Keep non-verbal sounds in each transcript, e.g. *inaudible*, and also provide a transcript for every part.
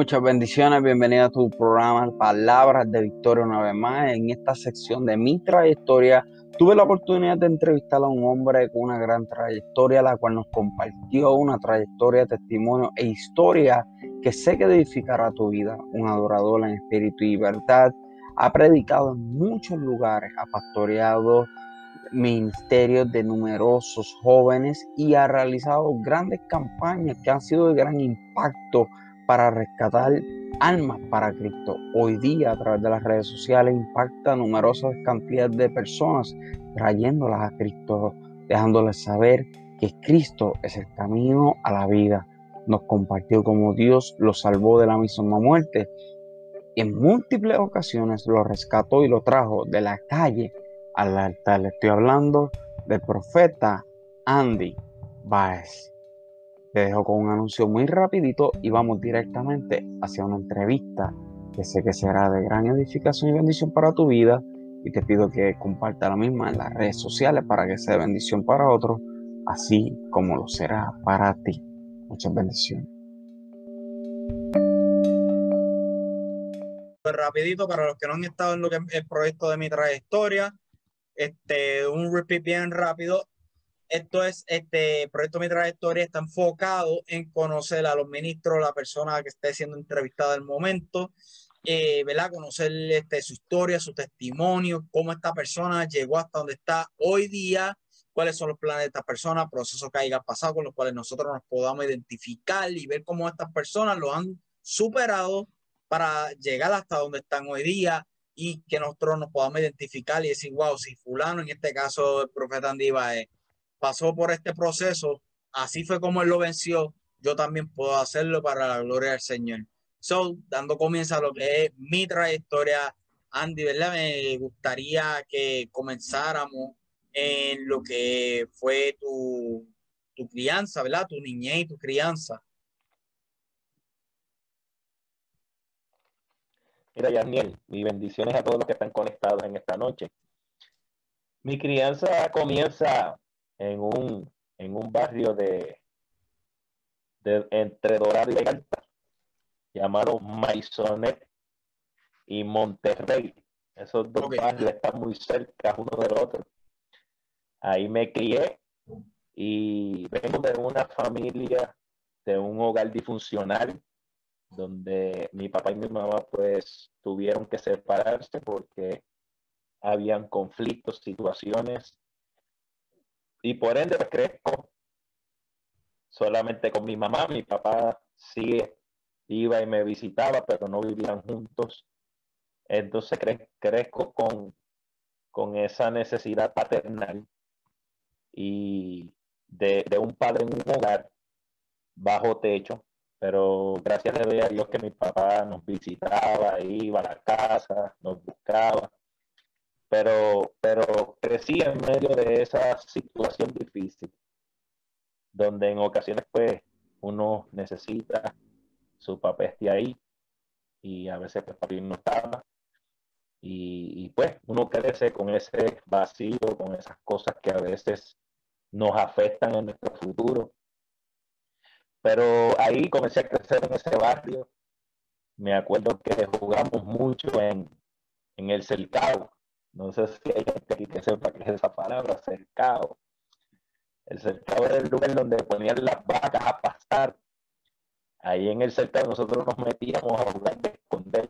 Muchas bendiciones, bienvenido a tu programa Palabras de Victoria una vez más. En esta sección de mi trayectoria, tuve la oportunidad de entrevistar a un hombre con una gran trayectoria, la cual nos compartió una trayectoria, testimonio e historia que sé que edificará tu vida. Un adorador en espíritu y verdad. Ha predicado en muchos lugares, ha pastoreado ministerios de numerosos jóvenes y ha realizado grandes campañas que han sido de gran impacto para rescatar almas para Cristo. Hoy día a través de las redes sociales impacta a numerosas cantidades de personas trayéndolas a Cristo, dejándoles saber que Cristo es el camino a la vida. Nos compartió cómo Dios lo salvó de la misma muerte. En múltiples ocasiones lo rescató y lo trajo de la calle al altar. Le estoy hablando del profeta Andy Baez. Te dejo con un anuncio muy rapidito y vamos directamente hacia una entrevista que sé que será de gran edificación y bendición para tu vida y te pido que comparta la misma en las redes sociales para que sea bendición para otros, así como lo será para ti. Muchas bendiciones. Pues rapidito para los que no han estado en lo que es el proyecto de mi trayectoria, este un repeat bien rápido esto es, este proyecto Mi Trayectoria está enfocado en conocer a los ministros, la persona que esté siendo entrevistada el momento, eh, ¿verdad? Conocer este, su historia, su testimonio, cómo esta persona llegó hasta donde está hoy día, cuáles son los planes de esta persona, procesos que haya pasado con los cuales nosotros nos podamos identificar y ver cómo estas personas lo han superado para llegar hasta donde están hoy día y que nosotros nos podamos identificar y decir, wow, si fulano, en este caso el profeta Andiva es pasó por este proceso, así fue como él lo venció, yo también puedo hacerlo para la gloria del Señor. So, dando comienzo a lo que es mi trayectoria, Andy, ¿verdad? Me gustaría que comenzáramos en lo que fue tu, tu crianza, ¿verdad? Tu niñez y tu crianza. Mira, Yaniel, mis bendiciones a todos los que están conectados en esta noche. Mi crianza comienza en un, en un barrio de, de entre Dorado y Alta, llamado Maisonet y Monterrey. Esos dos barrios están muy cerca uno del otro. Ahí me crié y vengo de una familia, de un hogar disfuncional, donde mi papá y mi mamá pues tuvieron que separarse porque habían conflictos, situaciones y por ende pues, crezco solamente con mi mamá. Mi papá sí iba y me visitaba, pero no vivían juntos. Entonces crezco con, con esa necesidad paternal y de, un padre en un hogar bajo techo, pero gracias a Dios que mi papá nos visitaba, iba a la casa, nos buscaba pero, pero crecí en medio de esa situación difícil, donde en ocasiones pues uno necesita su papá esté ahí y a veces pues papi no estaba y, y, pues uno crece con ese vacío, con esas cosas que a veces nos afectan en nuestro futuro. Pero ahí comencé a crecer en ese barrio. Me acuerdo que jugamos mucho en, en el cercado no sé si hay gente aquí que sepa qué es esa palabra, cercado. El cercado era el lugar donde ponían las vacas a pastar. Ahí en el cercado nosotros nos metíamos a jugar de esconder,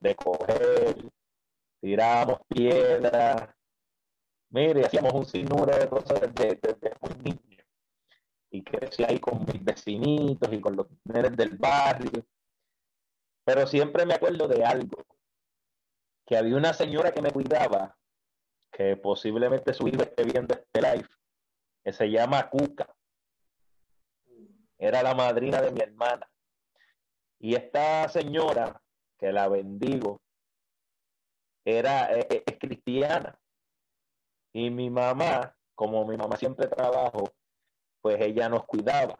de, coger, tirábamos piedras. Mire, hacíamos un sinnúmero de cosas desde, desde muy niño. Y crecí ahí con mis vecinitos y con los nenes del barrio. Pero siempre me acuerdo de algo que había una señora que me cuidaba, que posiblemente su hijo esté viendo este live, que se llama Cuca. Era la madrina de mi hermana. Y esta señora, que la bendigo, era e, e, es, cristiana. Y mi mamá, como mi mamá siempre trabajó, pues ella nos cuidaba.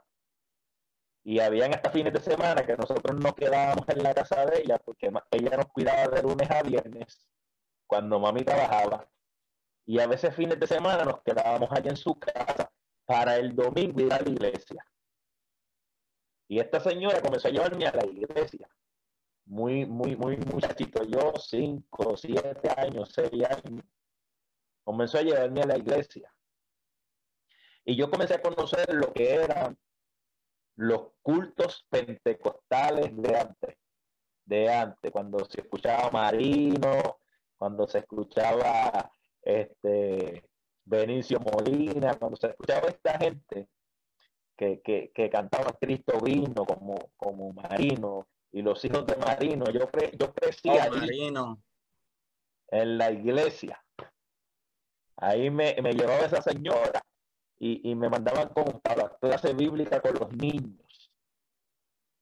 Y habían hasta fines de semana que nosotros nos quedábamos en la casa de ella porque ella nos cuidaba de lunes a viernes cuando mami trabajaba. Y a veces fines de semana nos quedábamos allá en su casa para el domingo ir a la iglesia. Y esta señora comenzó a llevarme a la iglesia. Muy, muy, muy muchachito. Yo, cinco, siete años, seis años. Comenzó a llevarme a la iglesia. Y yo comencé a conocer lo que eran los cultos pentecostales de antes. De antes, cuando se escuchaba Marino, cuando se escuchaba este Benicio Molina, cuando se escuchaba esta gente que, que, que cantaba Cristo vino como, como Marino y los hijos de Marino, yo, cre, yo crecí Oh, allí Marino. en la iglesia. Ahí me, me llevaba esa señora y, y me mandaban con, la clase bíblica con los niños.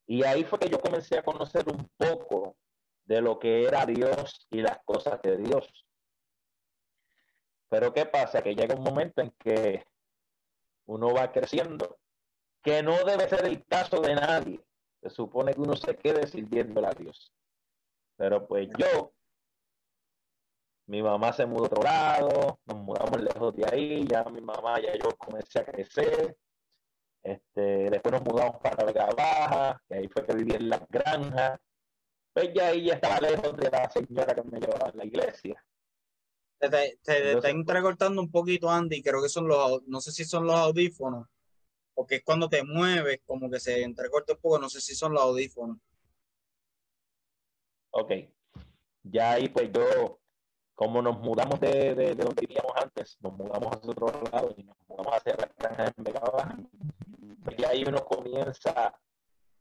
Y ahí fue que yo comencé a conocer un poco de lo que era Dios y las cosas de Dios. Pero ¿qué pasa? Que llega un momento en que uno va creciendo, que no debe ser el caso de nadie. Se supone que uno se quede sirviendo a Dios. Pero pues yo, mi mamá se mudó a otro lado, nos mudamos lejos de ahí, ya mi mamá, ya yo comencé a crecer. Este, después nos mudamos para Vega Baja, que ahí fue que viví en las granjas. Pues ya ahí ya estaba lejos de la señora que me llevaba a la iglesia. Te, te, te está entrecortando un poquito, Andy. Creo que son los, no sé si son los audífonos, porque es cuando te mueves, como que se entrecorta un poco. No sé si son los audífonos. Ok. Ya ahí pues yo, como nos mudamos de, de, de donde vivíamos antes, nos mudamos hacia otro lado y nos mudamos hacia la granja en Baja, pues ya ahí uno comienza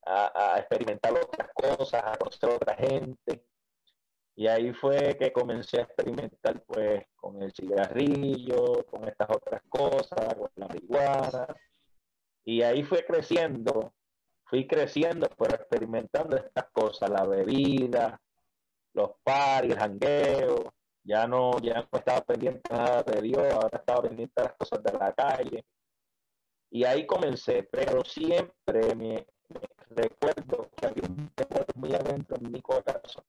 a, a experimentar otras cosas, a conocer a otra gente. Y ahí fue que comencé a experimentar pues con el cigarrillo, con estas otras cosas, con la marihuana. Y ahí fue creciendo, fui creciendo, pero experimentando estas cosas, la bebida, los paris, el jangueo. Ya no, ya no estaba pendiente nada de Dios, ahora estaba pendiente de las cosas de la calle. Y ahí comencé, pero siempre me, me recuerdo que había un temor muy adentro en mi corazón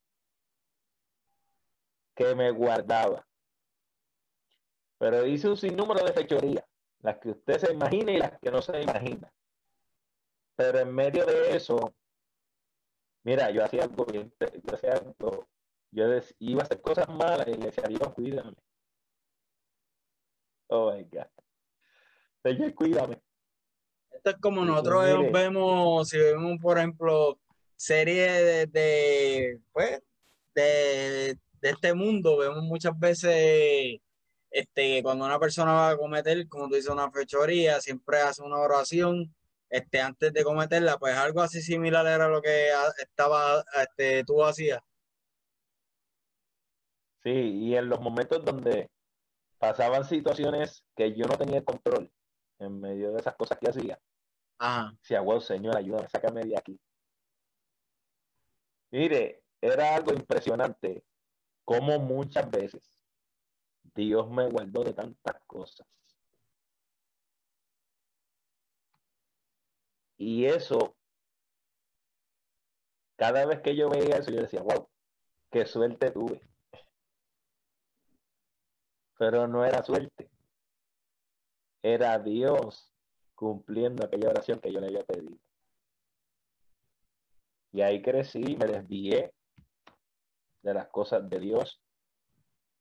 que me guardaba. Pero hice un sinnúmero de fechorías, las que usted se imagina y las que no se imagina. Pero en medio de eso, mira, yo hacía algo bien, yo hacía algo, yo iba a hacer cosas malas y le decía, Dios, cuídame. Oh my God. Señor, cuídame. Esto es como nosotros mire. vemos, si vemos, por ejemplo, series de, de, pues, de, de este mundo, vemos muchas veces este, cuando una persona va a cometer, como tú dices, una fechoría, siempre hace una oración este, antes de cometerla, pues algo así similar era lo que estaba, este, tú hacías. Sí, y en los momentos donde pasaban situaciones que yo no tenía control, en medio de esas cosas que hacía, Ajá. decía, wow, Señor, ayúdame, sácame de aquí. Mire, era algo impresionante, como muchas veces Dios me guardó de tantas cosas. Y eso, cada vez que yo veía eso, yo decía, wow, qué suerte tuve. Pero no era suerte. Era Dios cumpliendo aquella oración que yo le había pedido. Y ahí crecí, me desvié de las cosas de Dios.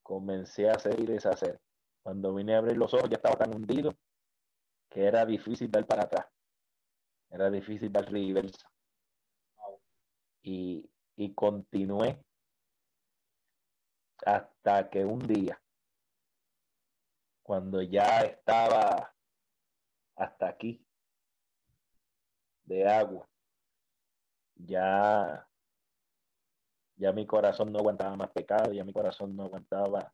Comencé a hacer y deshacer. Cuando vine a abrir los ojos ya estaba tan hundido que era difícil ver para atrás. Era difícil ver reversa. Y, y continué hasta que un día, cuando ya estaba hasta aquí de agua, ya, ya mi corazón no aguantaba más pecado, ya mi corazón no aguantaba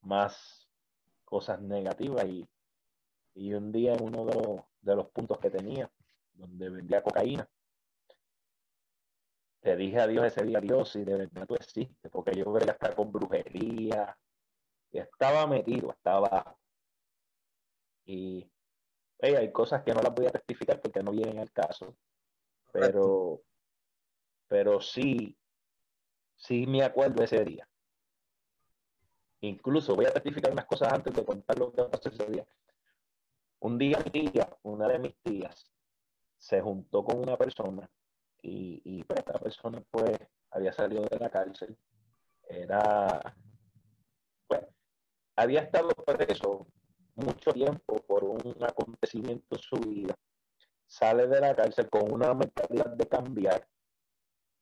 más cosas negativas. Y, y un día en uno de los, de los puntos que tenía, donde vendía cocaína, le dije a Dios ese día, Dios, si de verdad tú existes, porque yo creo que estar con brujería, estaba metido, estaba. Y hey, hay cosas que no las voy a testificar porque no vienen al caso, pero, pero sí, sí me acuerdo ese día. Incluso voy a testificar unas cosas antes de contar lo que pasó ese día. Un día mi tía, una de mis tías, se juntó con una persona y, y pues, esta persona pues había salido de la cárcel, era, había estado preso mucho tiempo por un acontecimiento en su vida, sale de la cárcel con una mentalidad de cambiar,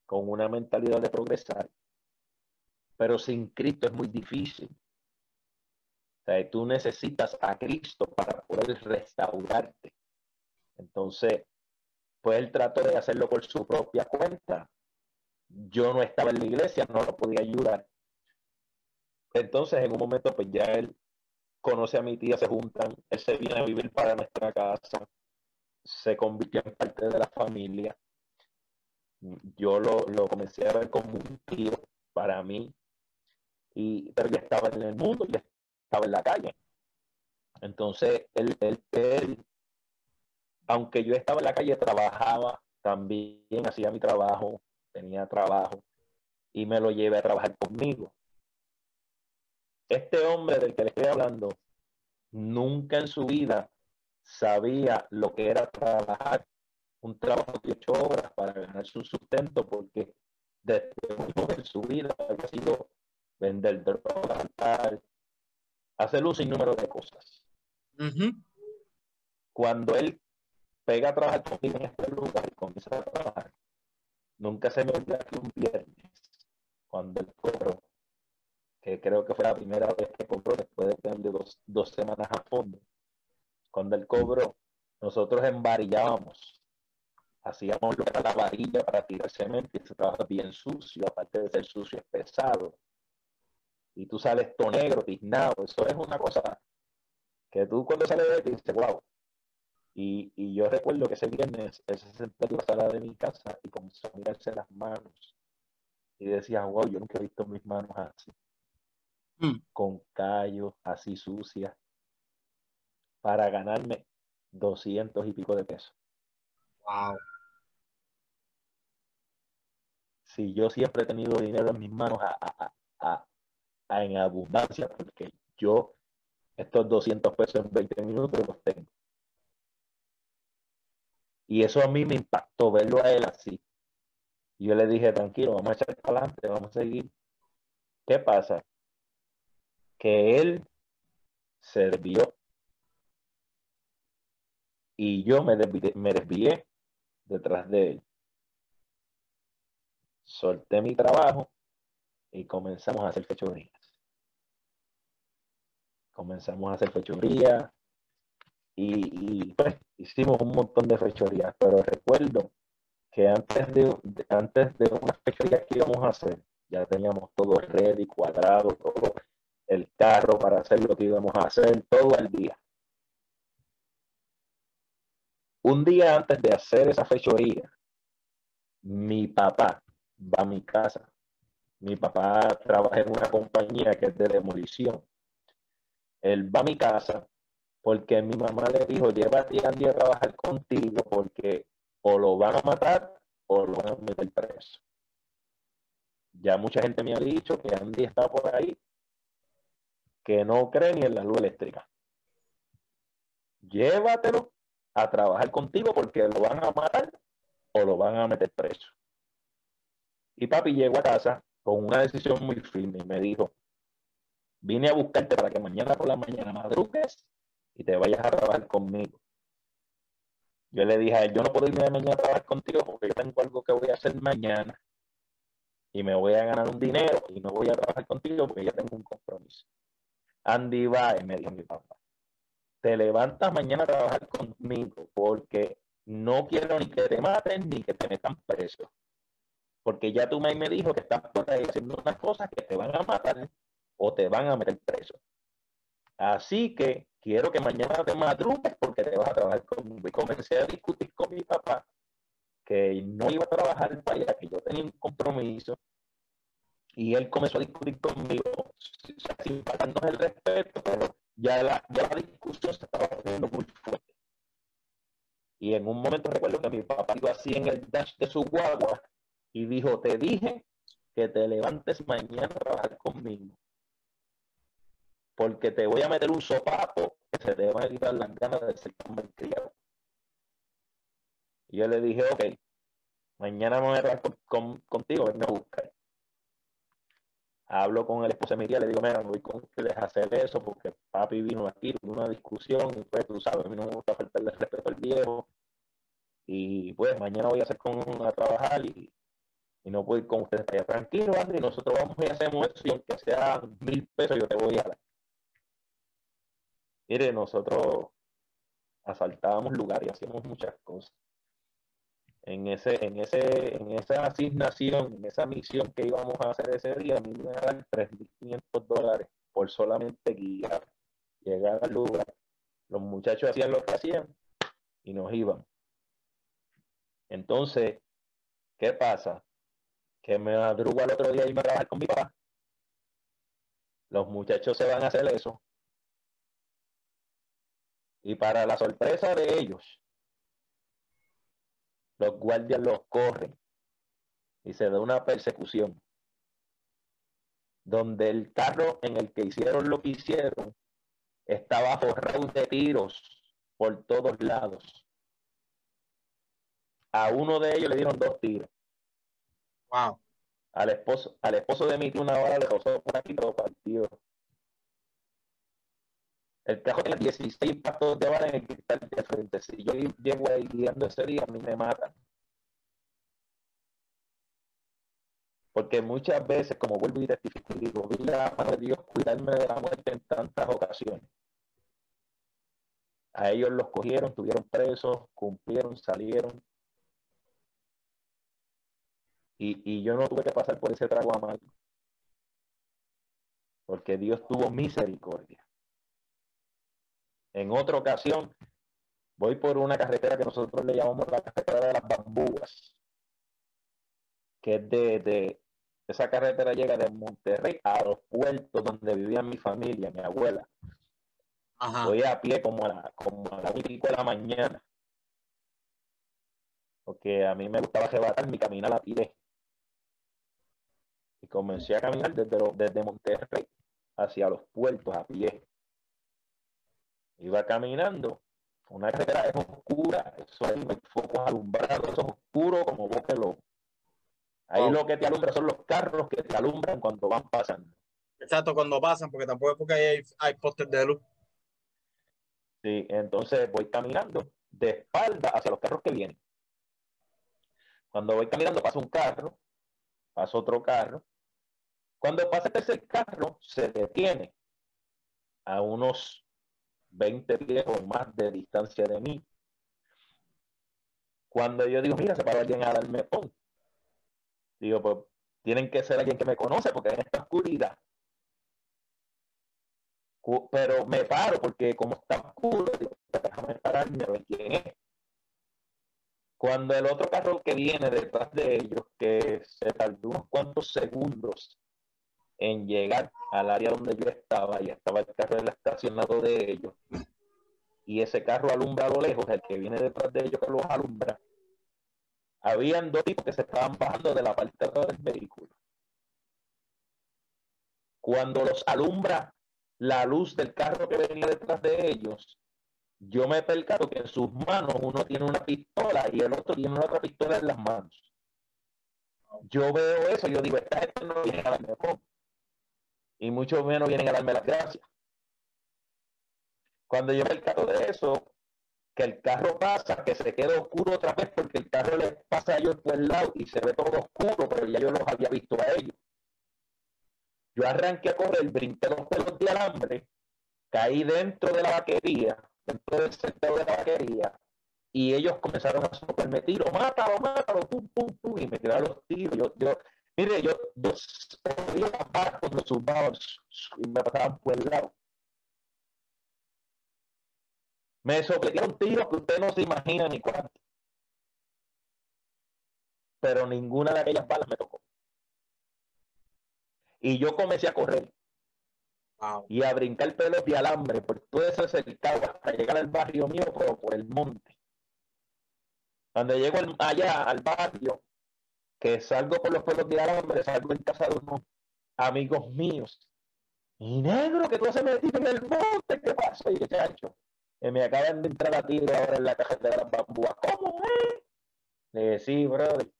con una mentalidad de progresar, pero sin Cristo es muy difícil. O tú necesitas a Cristo para poder restaurarte. Entonces, pues él trató de hacerlo por su propia cuenta. Yo no estaba en la iglesia, no lo podía ayudar. Entonces, en un momento, pues ya él conoce a mi tía, se juntan, él se viene a vivir para nuestra casa, se convirtió en parte de la familia. Yo lo, lo comencé a ver como un tío para mí, y, pero ya estaba en el mundo, ya estaba en la calle. Entonces, él, él, él aunque yo estaba en la calle, trabajaba también, hacía mi trabajo, tenía trabajo y me lo llevé a trabajar conmigo. Este hombre del que le estoy hablando nunca en su vida sabía lo que era trabajar un trabajo de ocho horas para ganar su sustento porque desde en su vida había sido vender drogas, hacer un sinnúmero de cosas. Cuando él pega a trabajar conmigo en este lugar y comienza a trabajar. Nunca se me olvida que un viernes, cuando el cobro, que creo que fue la primera vez que cobró después de tener dos, dos semanas a fondo, cuando el cobro, nosotros embarillábamos, hacíamos la varilla para tirar cemento y ese trabajo bien sucio, aparte de ser sucio es pesado. Y tú sales todo negro, tiznado, eso es una cosa que tú cuando sales de ti dices, wow, y, y, yo recuerdo que ese viernes él se sentó en la sala de mi casa y comenzó a mirarse las manos. Y decía, wow, yo nunca he visto mis manos así. Mm. Con callos, así sucias. Para ganarme doscientos y pico de pesos. Wow. Si yo siempre he tenido dinero en mis manos a, a, a, en abundancia, porque yo estos 200 pesos en 20 minutos los tengo. Y eso a mí me impactó verlo a él así. Yo le dije, tranquilo, vamos a echar para adelante, vamos a seguir. ¿Qué pasa? Que él sirvió y yo me desvié, me desvié detrás de él. Solté mi trabajo y comenzamos a hacer fechorías. Comenzamos a hacer fechorías, y, pues hicimos un montón de fechorías, pero recuerdo que antes de, antes de unas fechorías que íbamos a hacer, ya teníamos todo ready, cuadrado, todo el carro para hacer lo que íbamos a hacer todo el día. Un día antes de hacer esa fechoría, mi papá va a mi casa. Mi papá trabaja en una compañía que es de demolición. Él va a mi casa porque mi mamá le dijo, llévate a Andy a trabajar contigo porque o lo van a matar o lo van a meter preso. Ya mucha gente me ha dicho que Andy está por ahí, que no cree ni en la luz eléctrica. Llévatelo a trabajar contigo porque lo van a matar o lo van a meter preso. Y papi llegó a casa con una decisión muy firme y me dijo, vine a buscarte para que mañana por la mañana madrugues y te vayas a trabajar conmigo. Yo le dije a él, yo no puedo irme de mañana a trabajar contigo porque yo tengo algo que voy a hacer mañana y me voy a ganar un dinero y no voy a trabajar contigo porque ya tengo un compromiso. Andy y me dijo mi papá, te levantas mañana a trabajar conmigo porque no quiero ni que te maten ni que te metan preso. Porque ya tú me, me dijo que estás por ahí haciendo unas cosas que te van a matar o te van a meter preso. Así que quiero que mañana te madrugues porque te vas a trabajar conmigo. Y comencé a discutir con mi papá que no iba a trabajar para allá, que yo tenía un compromiso. Y él comenzó a discutir conmigo, sin faltarnos el respeto, pero ya la, ya la discusión se estaba poniendo muy fuerte. Y en un momento recuerdo que mi papá iba así en el dash de su guagua y dijo, te dije que te levantes mañana a trabajar conmigo porque te voy a meter un sopapo que se te va a quitar las ganas de ser criado. Y yo le dije, ok, mañana me voy a con, contigo, venme a buscar. Hablo con el esposo de mi tía, le digo, mira, no voy con ustedes a hacer eso porque papi vino aquí, tuvo una discusión, y pues tú sabes, a mí no me gusta faltarle respeto al viejo. Y pues mañana voy a hacer con a trabajar y, y no puedo ir con ustedes para allá. Tranquilo, André, nosotros vamos y hacemos eso y aunque sea mil pesos yo te voy a dar. Mire, nosotros asaltábamos lugares y hacíamos muchas cosas. En, ese, en, ese, en esa asignación, en esa misión que íbamos a hacer ese día, a mí me dar 3.500 dólares por solamente guiar, llegar al lugar. Los muchachos hacían lo que hacían y nos iban. Entonces, ¿qué pasa? Que me madrugo al otro día y me a trabajar con mi papá. Los muchachos se van a hacer eso y para la sorpresa de ellos, los guardias los corren y se da una persecución donde el carro en el que hicieron lo que hicieron estaba forrado de tiros por todos lados. A uno de ellos le dieron dos tiros. Wow. Al esposo, al esposo de mi una hora le rozó por aquí todo partido. El cajón tiene 16 impactos de bala en el cristal de frente. Si yo llego ahí guiando ese día, a mí me matan. Porque muchas veces, como vuelvo y testifico, digo, vi la mano de Dios cuidarme de la muerte en tantas ocasiones. A ellos los cogieron, tuvieron presos, cumplieron, salieron. Y, y yo no tuve que pasar por ese trago amargo. Porque Dios tuvo misericordia. En otra ocasión, voy por una carretera que nosotros le llamamos la carretera de las bambúas, que es de, esa carretera llega de Monterrey a los puertos donde vivía mi familia, mi abuela. Voy a pie como a la, como a la de la mañana. Porque a mí me gustaba arrebatar mi caminar a pie. Y comencé a caminar desde, desde Monterrey hacia los puertos a pie. Iba caminando, una carretera es oscura, eso hay focos alumbrados, eso es oscuro como bosque Ahí lo que te alumbra son los carros que te alumbran cuando van pasando. Exacto, cuando pasan, porque tampoco es porque hay, hay postes de luz. Sí, entonces voy caminando de espalda hacia los carros que vienen. Cuando voy caminando pasa un carro, pasa otro carro. Cuando pasa el tercer carro, se detiene a unos 20 pies o más de distancia de mí. Cuando yo digo, mira, se para alguien a darme. Digo, pues tienen que ser alguien que me conoce porque en esta oscuridad. Pero me paro porque como está oscuro, digo, déjame pararme a ver quién es. Cuando el otro carro que viene detrás de ellos, que se tardó unos cuantos segundos en llegar al área donde yo estaba y estaba el carro estacionado de ellos y ese carro alumbra a lo lejos, el que viene detrás de ellos que los alumbra, habían dos tipos que se estaban bajando de la parte del vehículo. Cuando los alumbra la luz del carro que venía detrás de ellos, yo me percato que en sus manos uno tiene una pistola y el otro tiene otra pistola en las manos. Yo veo eso, yo digo, esta gente no viene a darme y mucho menos vienen a darme las gracias. Cuando yo me percato de eso, que el carro pasa, que se queda oscuro otra vez porque el carro le pasa a ellos por el lado y se ve todo oscuro, pero ya yo los había visto a ellos. Yo arranqué a correr, brinqué los pelos de alambre, caí dentro de la vaquería, dentro del sector de la vaquería, y ellos comenzaron a soportarme tiro, mátalo, mátalo, pum, pum, pum, y me tiraron los tiros. Yo, yo, Mire, yo, yo barcos los subados y me pasaban por el lado. Me sopletearon tiros que usted no se imagina ni cuánto. Pero ninguna de aquellas balas me tocó. Y yo comencé a correr. Y a brincar pelos de alambre por todo ese cercado hasta llegar al barrio mío, pero por el monte. Cuando llego allá al barrio, que salgo por los pueblos de alambre, salgo en casa de unos amigos míos. Y negro, que tú has metido en el monte, ¿qué pasa? Y chacho, que me acaban de entrar a tiro ahora en la caja de las bambúas. ¿Cómo es? Le dije, sí, brother.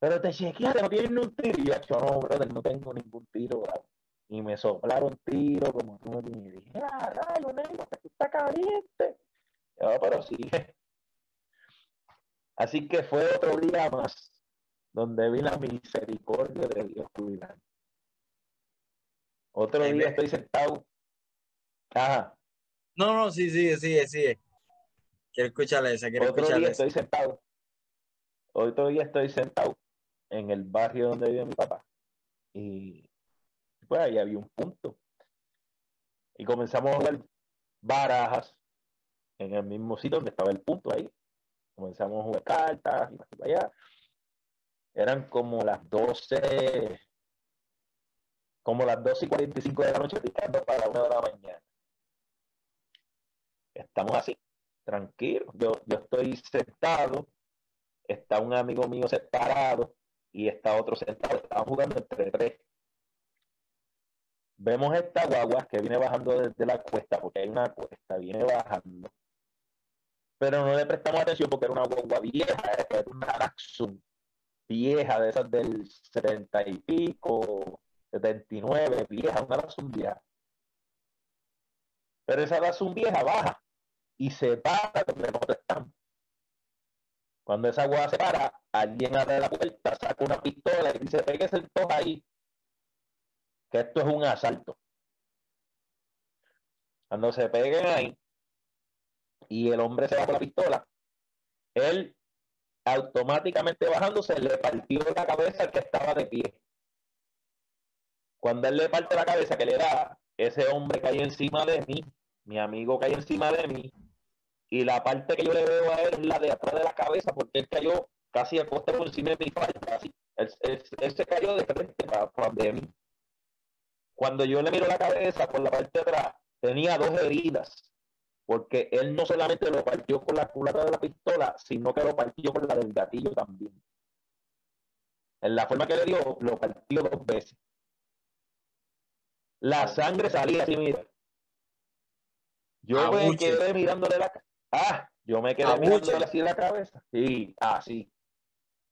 Pero te chequeaste, no tienes un tiro. Y yo, no, brother, no tengo ningún tiro, brother. Y me soplaron tiro como tú me dijiste. Y dije, ah, rayo, negro, está caliente. Yo, pero sí. *laughs* Así que fue otro día más donde vi la misericordia de Dios cuidar. Otro día estoy sentado. Ajá. No, no, sí, sí, sí, sí. Quiero escucharle esa, quiero Otro día estoy sentado. Otro día estoy sentado en el barrio donde vive mi papá. Y pues ahí había un punto. Y comenzamos a jugar barajas en el mismo sitio donde estaba el punto ahí. Comenzamos a jugar cartas y para allá. Eran como las 12, como las 12 y 45 de la noche, picando para la 1 de la mañana. Estamos así, tranquilos. Yo, yo estoy sentado, está un amigo mío separado y está otro sentado. Estamos jugando entre tres. Vemos esta guagua que viene bajando desde la cuesta, porque hay una cuesta, viene bajando. Pero no le prestamos atención porque era una guagua vieja, era una Daxum vieja, de esas del 70 y pico, 79, vieja, una Daxum vieja. Pero esa Daxum vieja baja y se para donde nosotros estamos. Cuando esa guagua se para, alguien abre la puerta, saca una pistola y dice, pégese el todos ahí, que esto es un asalto. Cuando se peguen ahí y el hombre se va con la pistola, él automáticamente bajándose le partió la cabeza al que estaba de pie. Cuando él le parte la cabeza que le da, ese hombre cae encima de mí, mi amigo cae encima de mí, y la parte que yo le veo a él es la de atrás de la cabeza, porque él cayó casi a costa por encima de mi falta, así. Él, se cayó de frente para, mí. Cuando yo le miro la cabeza por la parte de atrás, tenía dos heridas porque él no solamente lo partió con la culata de la pistola, sino que lo partió con la del gatillo también. En la forma que le dio, lo partió dos veces. La sangre salía así, mira. Yo me quedé mirándole la Ah, yo me quedé mirándole así la cabeza. Sí, así.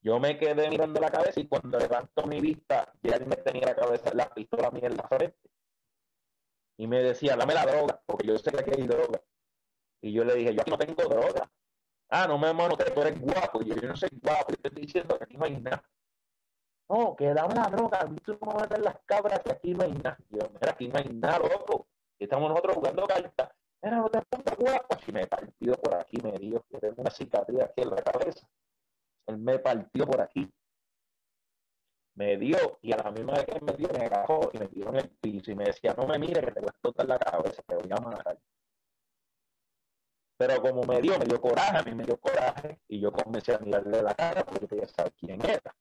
Yo me quedé mirando la cabeza y cuando levanto mi vista, ya él me tenía la cabeza, la pistola mía en la frente. Y me decía, dame la droga, porque yo sé que aquí hay droga. Y yo le dije, yo aquí no tengo droga. Ah, no me hermano, tú eres guapo. Yo, yo no soy guapo, yo te estoy diciendo que aquí no hay nada. No, que dame la droga, tú no vas a meter las cabras que aquí no hay nada. yo, mira, aquí no hay nada, loco. Estamos nosotros jugando cartas. Mira, no te pongas guapo. Y me partió por aquí, me dio, que tengo una cicatriz aquí en la cabeza. Él me partió por aquí. Me dio, y a la misma vez que me dio, me agarró y me dio en el piso y me decía, no me mire que te voy a explotar la cabeza, te voy a matar. Pero como me dio, me dio coraje, a mí me dio coraje, y yo comencé a mirarle la cara porque quería saber quién era.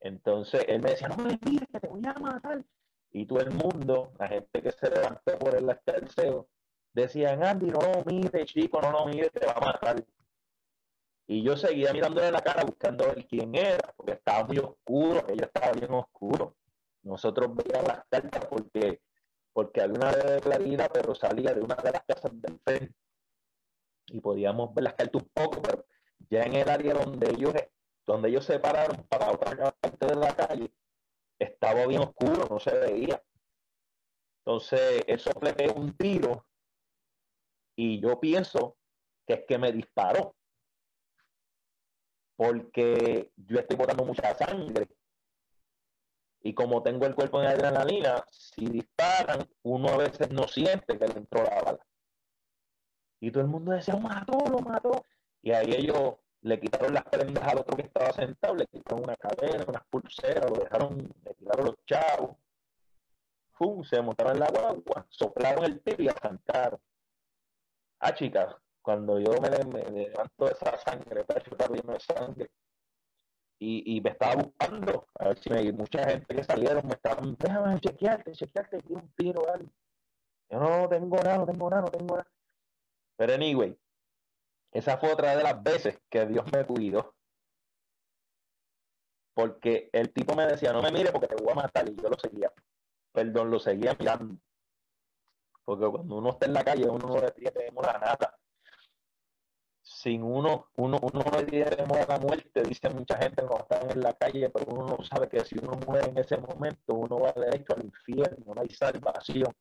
Entonces él me decía, no me mires que te voy a matar. Y todo el mundo, la gente que se levantó por el tercero, decían, Andy, no lo mires, chico, no lo mires, te va a matar. Y yo seguía mirándole la cara buscando ver quién era, porque estaba muy oscuro, ella estaba bien oscuro. Nosotros veíamos las cartas porque porque había una claridad, pero salía de una de las casas del frente y podíamos ver las cartas un poco, pero ya en el área donde ellos, donde ellos se pararon para otra parte de la calle, estaba bien oscuro, no se veía. Entonces, eso le un tiro y yo pienso que es que me disparó. Porque yo estoy botando mucha sangre y como tengo el cuerpo en adrenalina, si disparan, uno a veces no siente que le entró la bala. Y todo el mundo decía, lo mató, lo mató. Y ahí ellos le quitaron las prendas al otro que estaba sentado, le quitaron una cadena, unas pulseras, lo dejaron, le tiraron los chavos. ¡Fum! Se montaron en la guagua, soplaron el tiro y cantaron. Ah, chicas, cuando yo me, levanto esa sangre, pecho lleno de sangre, y, me estaba buscando, a ver si me, mucha gente que salieron me estaban, déjame chequearte, chequearte, quiero un tiro, ¿vale? Yo no tengo nada, no tengo nada, no tengo nada. Pero anyway, esa fue otra de las veces que Dios me cuidó. Porque el tipo me decía, no me mire porque te voy a matar. Y yo lo seguía, perdón, lo seguía mirando. Porque cuando uno está en la calle, uno no le tenemos la nata. Sin uno, uno, uno no a la muerte, dice mucha gente cuando están en la calle, pero uno no sabe que si uno muere en ese momento, uno va derecho al infierno, no hay salvación,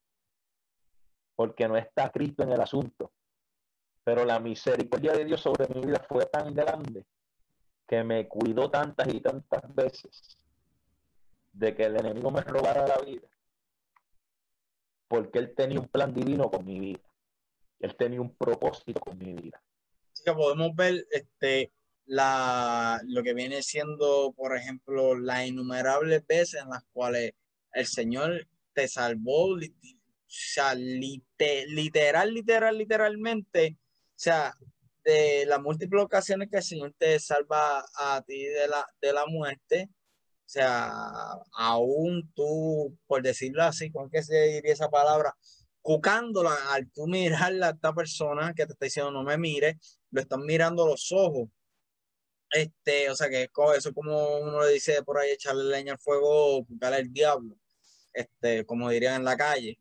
porque no está Cristo en el asunto. Pero la misericordia de Dios sobre mi vida fue tan grande que me cuidó tantas y tantas veces de que el enemigo me robara la vida, porque él tenía un plan divino con mi vida, él tenía un propósito con mi vida que podemos ver este, la, lo que viene siendo, por ejemplo, las innumerables veces en las cuales el Señor te salvó, o sea, literal, literal, literalmente, o sea, de las múltiples ocasiones que el Señor te salva a ti de la, de la muerte, o sea, aún tú, por decirlo así, ¿con qué se diría esa palabra? Cucándola al tú mirarla a esta persona que te está diciendo no me mire, lo están mirando los ojos. Este, o sea que eso como uno le dice por ahí, echarle leña al fuego, buscarle el diablo, este, como dirían en la calle.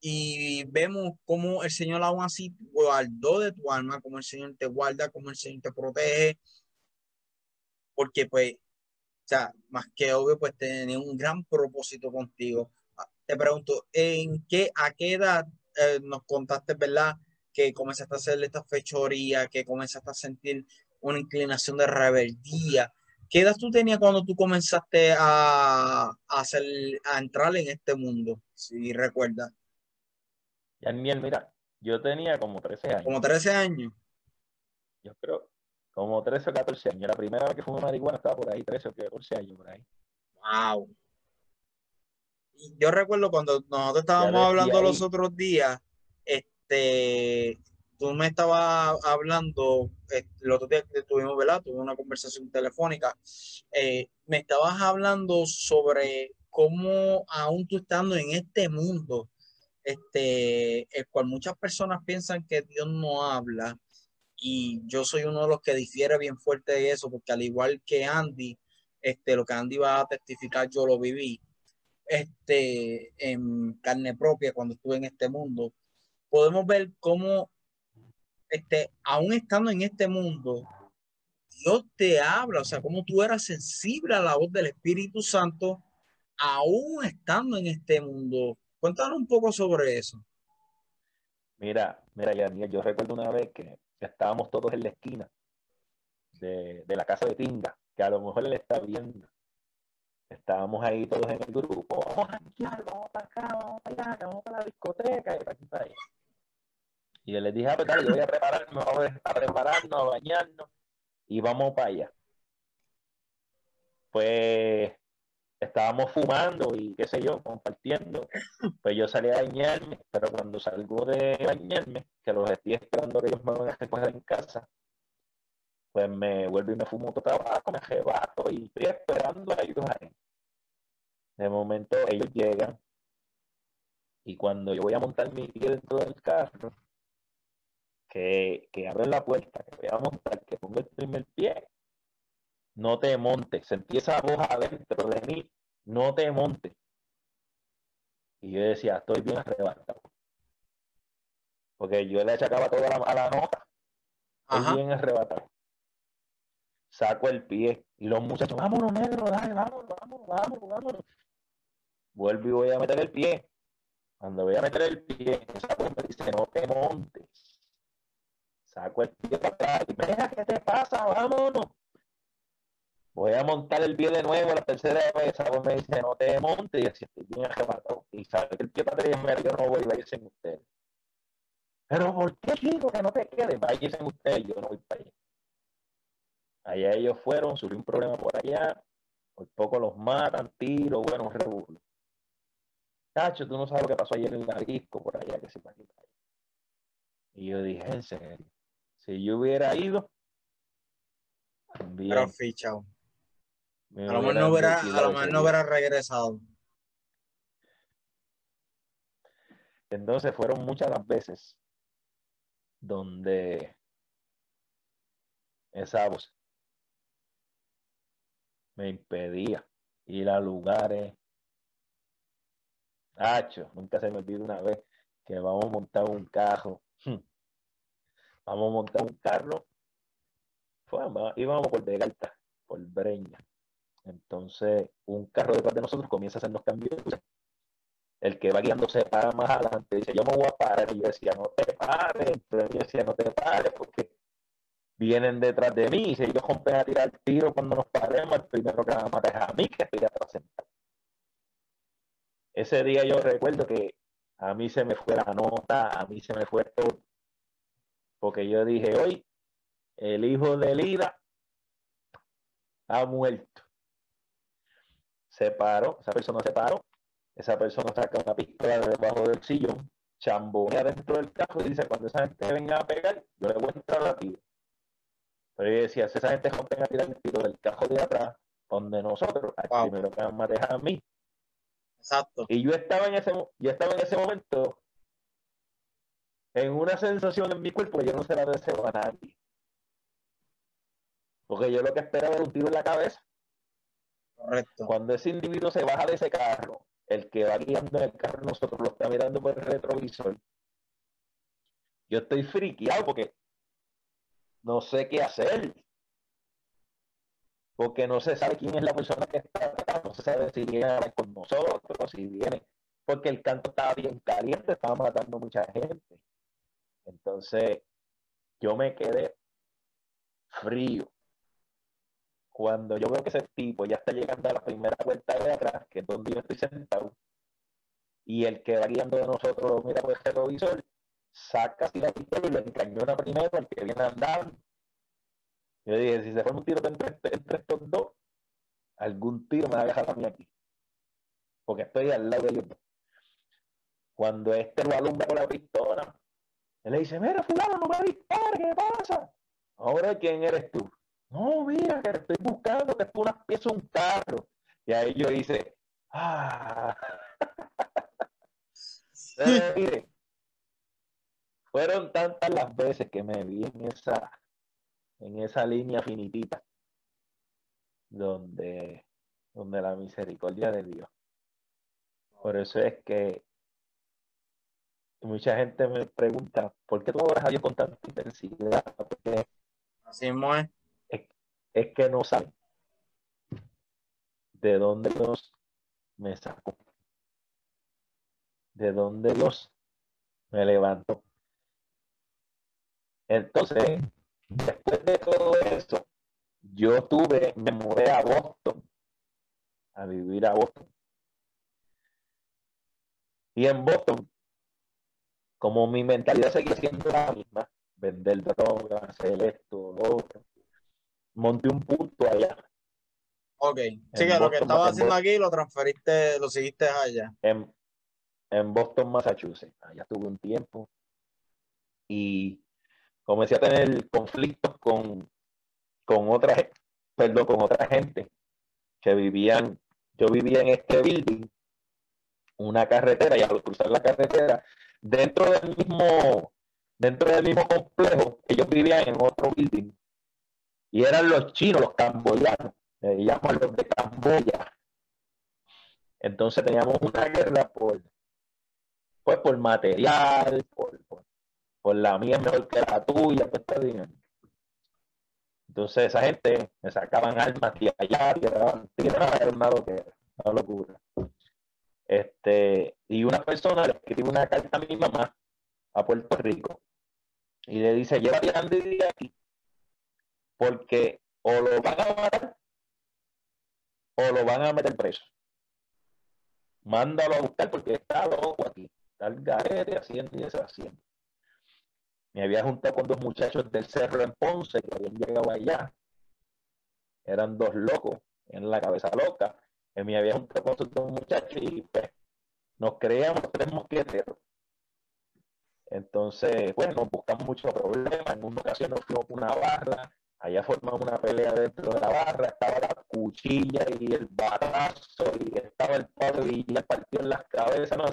y vemos cómo el Señor aún así guardó de tu alma, como el Señor te guarda, como el Señor te protege, porque pues, o sea, más que obvio, pues tenía un gran propósito contigo. Te pregunto, ¿en qué, a qué edad eh, nos contaste, verdad? Que comenzaste a hacer esta fechoría, que comenzaste a sentir una inclinación de rebeldía. ¿Qué edad tú tenías cuando tú comenzaste a, hacer, a entrar en este mundo? Si recuerdas. Ya mira, yo tenía como 13 años. Como 13 años. Yo creo, como 13 o 14 años. La primera vez que fumé marihuana estaba por ahí, 13 o 14 años por ahí. Wow. Yo recuerdo cuando nosotros estábamos hablando los otros días, este, tú me estabas hablando, eh, el otro día que tuvimos, ¿verdad? Tuve una conversación telefónica, eh, me estabas hablando sobre cómo aún tú estando en este mundo, este, el cual muchas personas piensan que Dios no habla, y yo soy uno de los que difiere bien fuerte de eso, porque al igual que Andy, este, lo que Andy va a testificar, yo lo viví, este, en carne propia cuando estuve en este mundo podemos ver cómo, este, aún estando en este mundo, Dios te habla, o sea, cómo tú eras sensible a la voz del Espíritu Santo, aún estando en este mundo. Cuéntanos un poco sobre eso. Mira, mira, yo recuerdo una vez que estábamos todos en la esquina de, la casa de Tinga, que a lo mejor él está viendo. Estábamos ahí todos en el grupo, vamos a vamos para acá, vamos para allá, vamos para la discoteca y para aquí para allá. Y yo les dije, ah, pues yo voy a prepararme, a prepararnos, a bañarnos y vamos para allá. Pues estábamos fumando y qué sé yo, compartiendo. Pues yo salí a bañarme, pero cuando salgo de bañarme, que los estoy esperando que ellos me van a recoger en casa, pues me vuelvo y me fumo otro trabajo, me rebato y estoy esperando a ellos ahí. De momento ellos llegan y cuando yo voy a montar mi pie dentro del carro, que, que la puerta, que voy a montar, que pongo el primer pie, no te montes. Se empieza a voz adentro de mí, no te montes. Y yo decía, estoy bien arrebatado. Porque yo le achacaba toda la, a la nota. Estoy bien arrebatado. Saco el pie y los muchachos, vámonos, negro, dale, vámonos, vámonos, vámonos, vámonos. Vuelvo y voy a meter el pie. Cuando voy a meter el pie, esa me dice, no te montes saco el ¿qué te pasa? Vámonos. Voy a montar el pie de nuevo la tercera vez. Esa me dice, no te montes. Y así estoy bien arrebatado. Y saco el pie para atrás y yo no voy a irse en ustedes. Pero ¿por qué digo que no te quedes? Váyanse ustedes, yo no voy para allá. Allá ellos fueron, surgió un problema por allá. Por poco los matan, tiro, bueno, un revuelo. Cacho, tú no sabes lo que pasó ayer en el disco por allá, que se allá. Y yo dije, en serio. Si yo hubiera ido, Pero fichado. A lo mejor no hubiera, a lo mejor no hubiera regresado. Entonces fueron muchas las veces donde esa voz me impedía ir a lugares. Hacho, nunca se me olvida una vez que vamos a montar un carro vamos a montar un carro. y íbamos por Galta, por Breña. Entonces, un carro detrás de nosotros comienza a hacernos cambios. El que va guiando se para más adelante, dice, yo me voy a parar. Y yo decía, no te pares. Pero yo decía, no te pares, porque vienen detrás de mí. Y si ellos rompen a tirar el tiro cuando nos paremos, el primero que van a matar es a mí, que estoy atrás. Ese día yo recuerdo que a mí se me fue la nota, a mí se me fue todo. Porque yo dije, hoy el hijo de Lida ha muerto. Se paró, esa persona se paró, esa persona saca una pistola debajo del sillón, chambonea dentro del carro y dice, cuando esa gente venga a pegar, yo le voy a entrar a tiro. Pero yo decía, si esa gente venga a tirar el tiro del carro de atrás, donde nosotros, al primero que van a dejar a mí, Exacto. Y yo estaba en ese, yo estaba en ese momento en una sensación en mi cuerpo que yo no se la deseo a nadie. Porque yo lo que esperaba era un tiro en la cabeza. Correcto. Cuando ese individuo se baja de ese carro, el que va guiando en el carro, nosotros lo está mirando por el retrovisor. Yo estoy friqueado porque no sé qué hacer porque no se sabe quién es la persona que está acá, no se sabe si viene con nosotros, o si viene, porque el canto estaba bien caliente, estaba matando mucha gente. Entonces, yo me quedé frío. Cuando yo veo que ese tipo ya está llegando a la primera vuelta de atrás, que es donde yo estoy sentado, y el que va guiando de nosotros mira por el retrovisor, saca así la pistola y le encañona primero al que viene andando yo dije, si se fue un tiro entre, estos dos, algún tiro me va a dejar a mí aquí. Porque estoy al lado de ellos Cuando este lo alumbra con la pistola, él le dice, mira, fulano, no me dispares, ¿qué pasa? Ahora, ¿quién eres tú? No, mira, que estoy buscando que fue una pieza un carro. Y ahí yo dice, ah. *laughs* *laughs* mire, fueron tantas las veces que me vi en esa en esa línea finitita donde, donde la misericordia de Dios. Por eso es que mucha gente me pregunta, ¿por qué tú oras a Dios con tanta intensidad? Porque Así es. es, que no saben de dónde Dios me sacó, de dónde Dios me levantó. Entonces, Después de todo eso, yo tuve, me mudé a Boston, a vivir a Boston. Y en Boston, como mi mentalidad seguía siendo la misma, vender drogas, hacer esto, lo otro, monté un punto allá. Ok, sí, que lo que estaba haciendo aquí lo transferiste, lo seguiste allá. En, en Boston, Massachusetts. Allá tuve un tiempo. Y comencé a tener conflictos con, con otra, perdón, con otra gente que vivían, yo vivía en este building, una carretera, y al cruzar la carretera, dentro del mismo, dentro del mismo complejo, ellos vivían en otro building. Y eran los chinos, los camboyanos, llaman los de Camboya. Entonces teníamos una guerra por, pues por material, por, por la mía mejor que la tuya, pues está bien. Entonces esa gente me sacaban armas y allá, tiraban, era una una locura. Este, y una persona le escribe una carta a mi mamá a Puerto Rico y le dice, llévate a Andy de aquí porque o lo van a matar o lo van a meter preso. Mándalo a buscar porque está loco aquí. Está el garete haciendo y deshaciendo. Me había juntado con dos muchachos del cerro en Ponce que habían llegado allá. Eran dos locos, en la cabeza loca. Y me había juntado con esos dos muchachos y pues nos creíamos tres mosqueteros. Entonces, bueno, buscamos muchos problemas. En una ocasión nos fuimos una barra, allá formamos una pelea dentro de la barra, estaba la cuchilla y el batazo, y estaba el palo y le partió en las cabezas. No,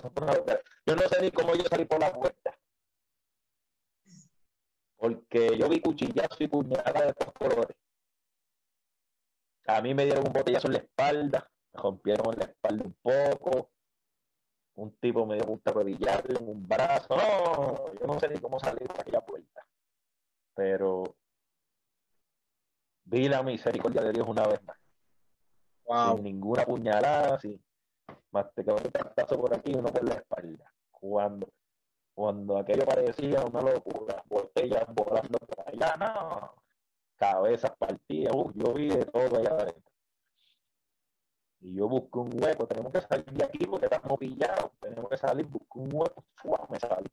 yo no sé ni cómo yo salí por la puerta. Porque yo vi cuchillazo y puñalada de estos colores. A mí me dieron un botellazo en la espalda, rompieron la espalda un poco. Un tipo me dio un rodillarle en un brazo. No, yo no sé ni cómo salir de aquella puerta. pero vi la misericordia de Dios una vez más. Sin ninguna puñalada, sin más te quedó un paso por aquí y uno por la espalda. Cuando, cuando aquello parecía una locura, botellas volando por allá, no, cabezas partidas, uh, yo vi de todo allá adentro. Y yo busco un hueco, tenemos que salir de aquí porque estamos pillados, tenemos que salir, busco un hueco, me salí.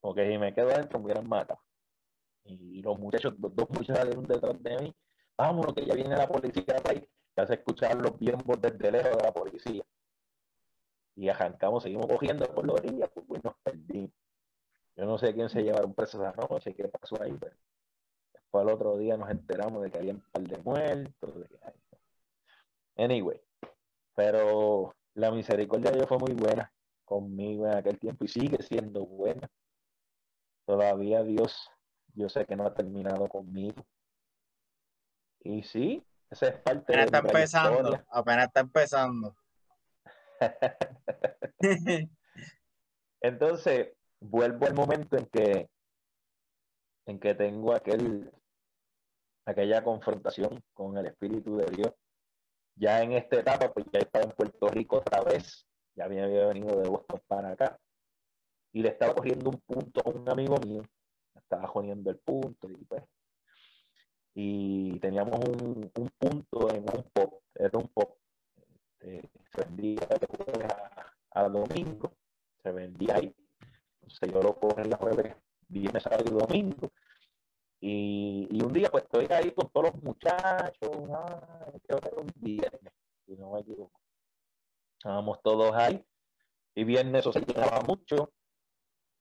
Porque si me quedo adentro me hubieran matado. Y los muchachos, los dos muchachos salieron detrás de mí, vámonos que ya viene la policía ahí. Ya se escuchaban los vientos desde lejos de la policía. Y arrancamos, seguimos cogiendo por la orilla, pues nos perdimos. Yo no sé quién se llevaron preso esa noche, qué pasó ahí, pero después al otro día nos enteramos de que había un par de muertos. Anyway, pero la misericordia de Dios fue muy buena conmigo en aquel tiempo y sigue siendo buena. Todavía Dios, yo sé que no ha terminado conmigo. Y sí, esa es parte apenas está empezando, apenas está empezando. *laughs* Entonces, vuelvo al momento en que en que tengo aquel aquella confrontación con el Espíritu de Dios. Ya en esta etapa, pues ya estaba en Puerto Rico otra vez, ya había venido de Boston para acá, y le estaba cogiendo un punto a un amigo mío, estaba jodiendo el punto, y pues, y teníamos un, un punto en un pop, era un pop, este, se vendía a, a, domingo, se vendía ahí, entonces yo lo cojo en jueves, viernes, sábado y domingo, y, y, un día pues estoy ahí con todos los muchachos, creo que era un viernes, si no me equivoco. Estábamos todos ahí. Y viernes eso se llenaba mucho.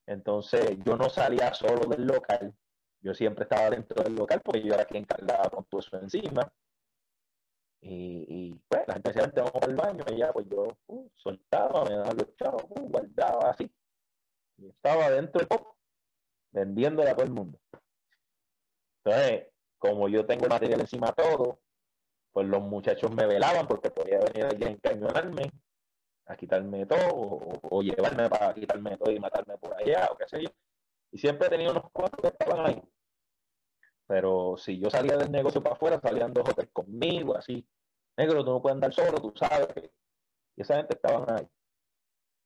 Entonces yo no salía solo del local. Yo siempre estaba dentro del local porque yo era quien cargaba con todo eso encima. Y, y pues la gente decía, vamos al baño. Y ya pues yo uh, soltaba, me daba los chavos, uh, guardaba así. Y estaba dentro del pop, vendiéndole a todo el mundo. Entonces, como yo tengo el material encima todo, pues los muchachos me velaban porque podía venir alguien a encañonarme, a quitarme todo, o, llevarme para quitarme todo y matarme por allá, o qué sé yo. Y siempre he tenido unos cuatro que estaban ahí. Pero si yo salía del negocio para afuera, salían dos o conmigo, así. Negro, tú no puedes andar solo, tú sabes. Y esa gente estaban ahí.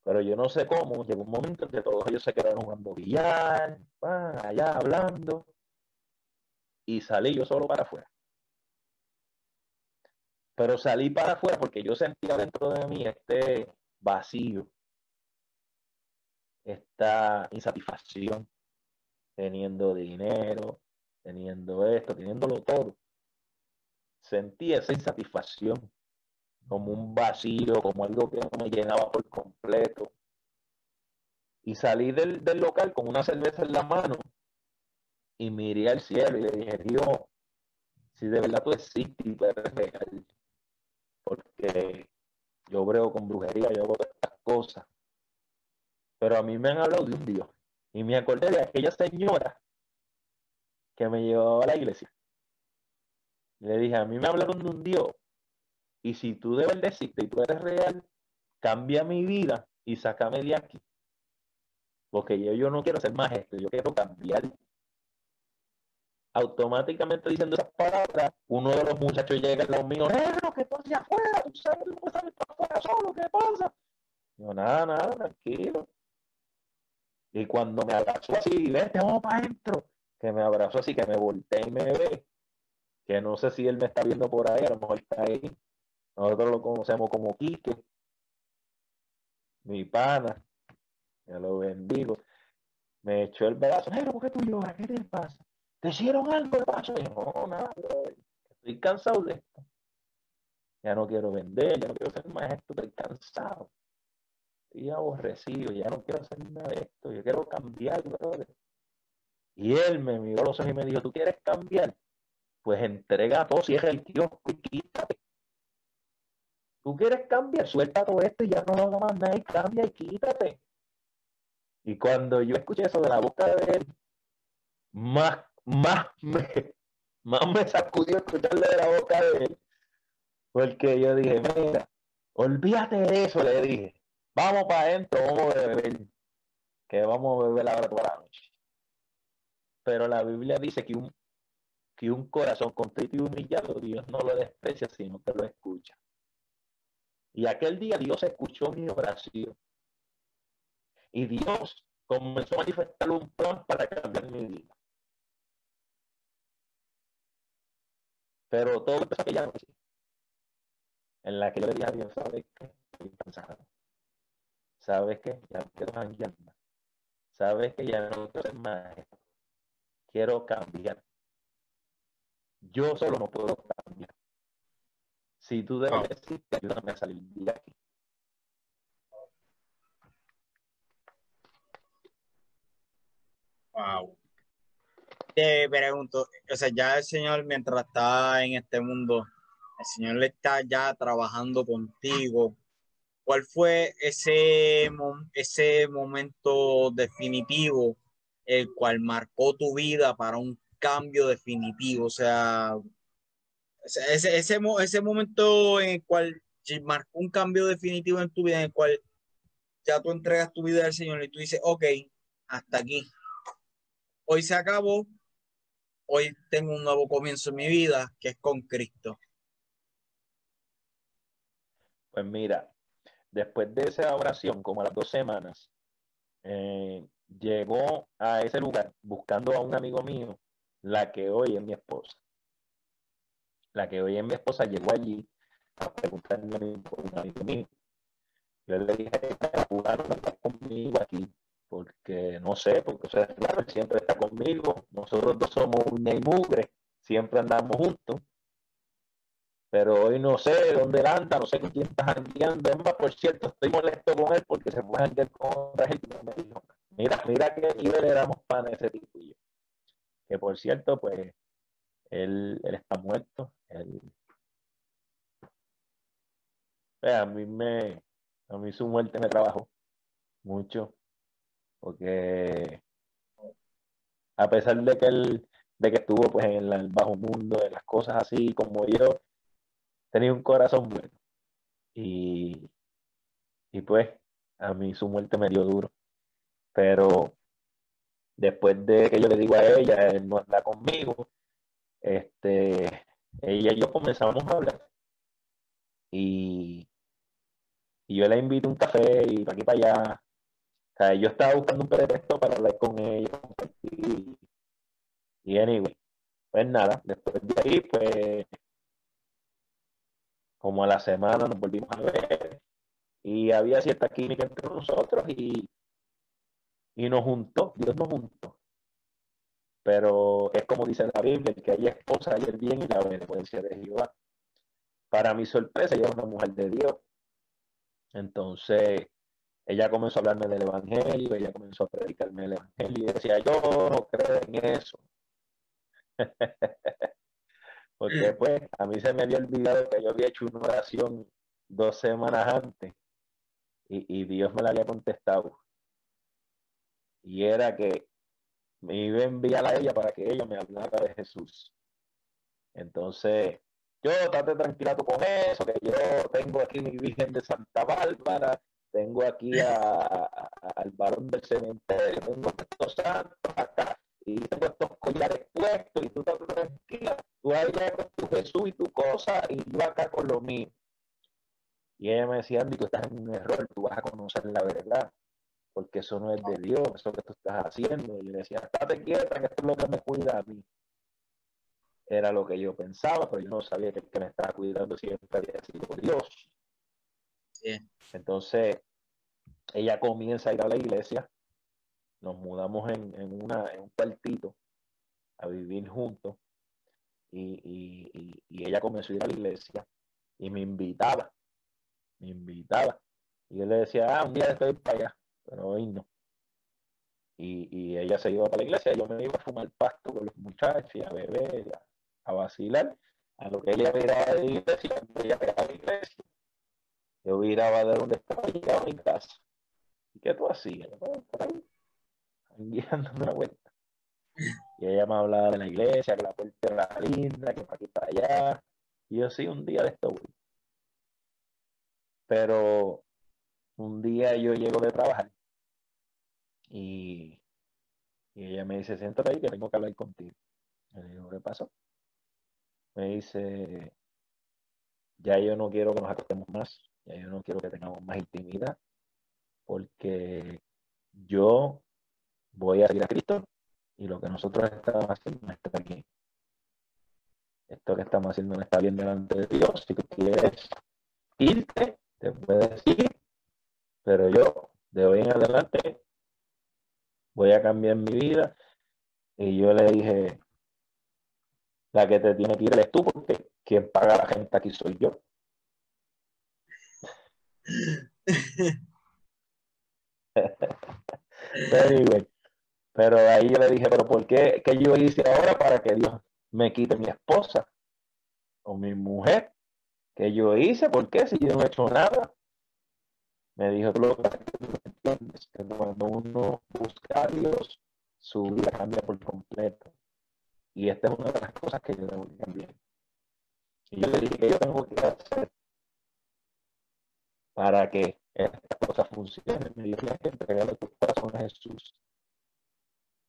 Pero yo no sé cómo, llegó un momento en que todos ellos se quedaron jugando billar, allá hablando y salí yo solo para afuera. Pero salí para afuera porque yo sentía dentro de mí este vacío, esta insatisfacción, teniendo dinero, teniendo esto, teniéndolo todo. Sentí esa insatisfacción como un vacío, como algo que no me llenaba por completo. Y salí del, del local con una cerveza en la mano y miré al cielo y le dije, Dios, si de verdad tú existes y eres real, porque yo brego con brujería, yo hago estas cosas, pero a mí me han hablado de un Dios y me acordé de aquella señora que me llevaba a la iglesia. Le dije, a mí me hablaron de un Dios y si tú de verdad existes y tú eres real, cambia mi vida y sácame de aquí. Porque yo, yo no quiero ser más esto, yo quiero cambiar automáticamente diciendo esas palabras, uno de los muchachos llega al lado mío, negro, ¿qué pasa afuera? ¿Tú sabes que puedes salir para afuera solo? ¿Qué pasa? Yo, nada, nada, tranquilo. Y cuando me abrazó así, vete, vamos para adentro, que me abrazó así, que me volteé y me ve, que no sé si él me está viendo por ahí, a lo mejor está ahí. Nosotros lo conocemos como Quique, mi pana, ya lo bendigo. Me echó el brazo, negro, ¿por qué tú lloras? ¿Qué te pasa? ¿Te hicieron algo no, nada, estoy cansado de esto. Ya no quiero vender, ya no quiero ser maestro, estoy cansado. Estoy aborrecido, ya no quiero hacer nada de esto, yo quiero cambiar. Y él me miró los ojos y me dijo, ¿tú quieres cambiar? Pues entrega todo, cierra el kiosco y quítate. ¿Tú quieres cambiar? Suelta todo esto y ya no lo más nada y cambia y quítate. Y cuando yo escuché eso de la boca de él, más más me, más me sacudió escucharle de la boca de él. Porque yo dije, mira, olvídate de eso, le dije. Vamos para adentro, vamos a beber. Que vamos a beber ahora toda la noche. Pero la Biblia dice que un, que un corazón contrito y humillado Dios no lo desprecia, sino que lo escucha. Y aquel día Dios escuchó mi oración. Y Dios comenzó a manifestar un plan para cambiar mi vida. Pero todo empezó aquella noche en la que yo le dije a Dios, ¿sabes qué? Estoy cansado. ¿Sabes qué? Ya no quiero cambiar más. ¿Sabes que ya no quiero ser más Quiero cambiar. Yo solo no puedo cambiar. Si tú debes decir, ayúdame a salir de aquí. Wow. Te pregunto, o sea, ya el Señor mientras está en este mundo, el Señor le está ya trabajando contigo. ¿Cuál fue ese, ese momento definitivo el cual marcó tu vida para un cambio definitivo? O sea, ese, ese, ese momento en el cual marcó un cambio definitivo en tu vida, en el cual ya tú entregas tu vida al Señor y tú dices, ok, hasta aquí. Hoy se acabó, hoy tengo un nuevo comienzo en mi vida que es con Cristo. Pues mira, después de esa oración, como a las dos semanas, eh, llegó a ese lugar buscando a un amigo mío, la que hoy es mi esposa. La que hoy es mi esposa llegó allí a preguntarme por un amigo mío. Yo le dije, conmigo aquí, porque no sé, porque o siempre está conmigo. Nosotros dos somos una y mugre, siempre andamos juntos pero hoy no sé dónde él anda, no sé con quién estás enviando. Es más, por cierto, estoy molesto con él porque se fue a enviar con otra gente. Me dijo, mira, mira que le damos pan a ese tipo. Y yo, que por cierto, pues, él, él está muerto. Él, pues, a mí me, a mí su muerte me trabajó mucho, porque a pesar de que él, de que estuvo pues en el bajo mundo, de las cosas así como yo, tenía un corazón bueno. Y, y pues a mí su muerte me dio duro. Pero después de que yo le digo a ella, él no anda conmigo, este, ella y yo comenzamos a hablar. Y, y yo la invito a un café y para aquí para allá. O sea, yo estaba buscando un pretexto para hablar con ella. Y, y anyway, pues nada, después de ahí, pues como a la semana nos volvimos a ver y había cierta química entre nosotros y, y nos juntó, Dios nos juntó. Pero es como dice la Biblia, que hay esposa hay el bien y la benevolencia de Jehová. Para mi sorpresa, ella es una mujer de Dios. Entonces, ella comenzó a hablarme del Evangelio, ella comenzó a predicarme el Evangelio y decía, yo no creo en eso. *laughs* Porque pues a mí se me había olvidado que yo había hecho una oración dos semanas antes y, Dios me la había contestado. Y era que me iba a enviar a ella para que ella me hablara de Jesús. Entonces, yo estate tranquila con eso, que yo tengo aquí mi Virgen de Santa Bárbara, tengo aquí al varón del cementerio, tengo estos santos acá, y tengo estos collares puestos, y tú estás tranquila, tú allá con tu Jesús y tu cosa, y yo acá con lo mío. Y ella me decía, Andy, tú estás en un error, tú vas a conocer la verdad, porque eso no es de Dios, eso que tú estás haciendo. Y yo le decía, estate quieta, que esto es lo que me cuida a mí. Era lo que yo pensaba, pero yo no sabía que el que me estaba cuidando siempre había sido Dios. Entonces, ella comienza a ir a la iglesia, nos mudamos en, en, una, en un cuartito a vivir juntos y, y, ella comenzó a ir a la iglesia y me invitaba, me invitaba. Y yo le decía, ah, un estoy para allá, pero hoy no. Y, y, ella se iba para la iglesia, yo me iba a fumar pasto con los muchachos, y a beber, a, vacilar, a lo que ella miraba de la iglesia, ella a la iglesia. Yo miraba de donde estaba llegando mi casa. ¿Y qué tú hacías? guiándome una vuelta. Y ella me hablaba de la iglesia, que la puerta era linda, que para aquí para allá. Y yo sí, un día de esto Pero un día yo llego de trabajar y, Y ella me dice, siéntate ahí que tengo que hablar contigo. Le digo, ¿qué pasó? Me dice, ya yo no quiero que nos acostemos más, yo no quiero que tengamos más intimidad, porque yo voy a ir a Cristo y lo que nosotros estamos haciendo está aquí. Esto que estamos haciendo no está bien delante de Dios. Si tú quieres irte, te puedes ir, pero yo de hoy en adelante voy a cambiar mi vida. Y yo le dije, la que te tiene que ir eres tú, porque quien paga la gente aquí soy yo. Pero ahí yo le dije, pero ¿por qué? ¿Qué yo hice ahora para que Dios me quite mi esposa o mi mujer? ¿Qué yo hice? ¿Por qué? Si yo no he hecho nada. Me dijo, lo que cuando uno busca a Dios, su vida cambia por completo. Y esta es una de las cosas que yo tengo que cambiar. Y yo le dije yo tengo que hacer para que esta cosa funcione. Me dijo, tienes que entregarle tu corazón a Jesús.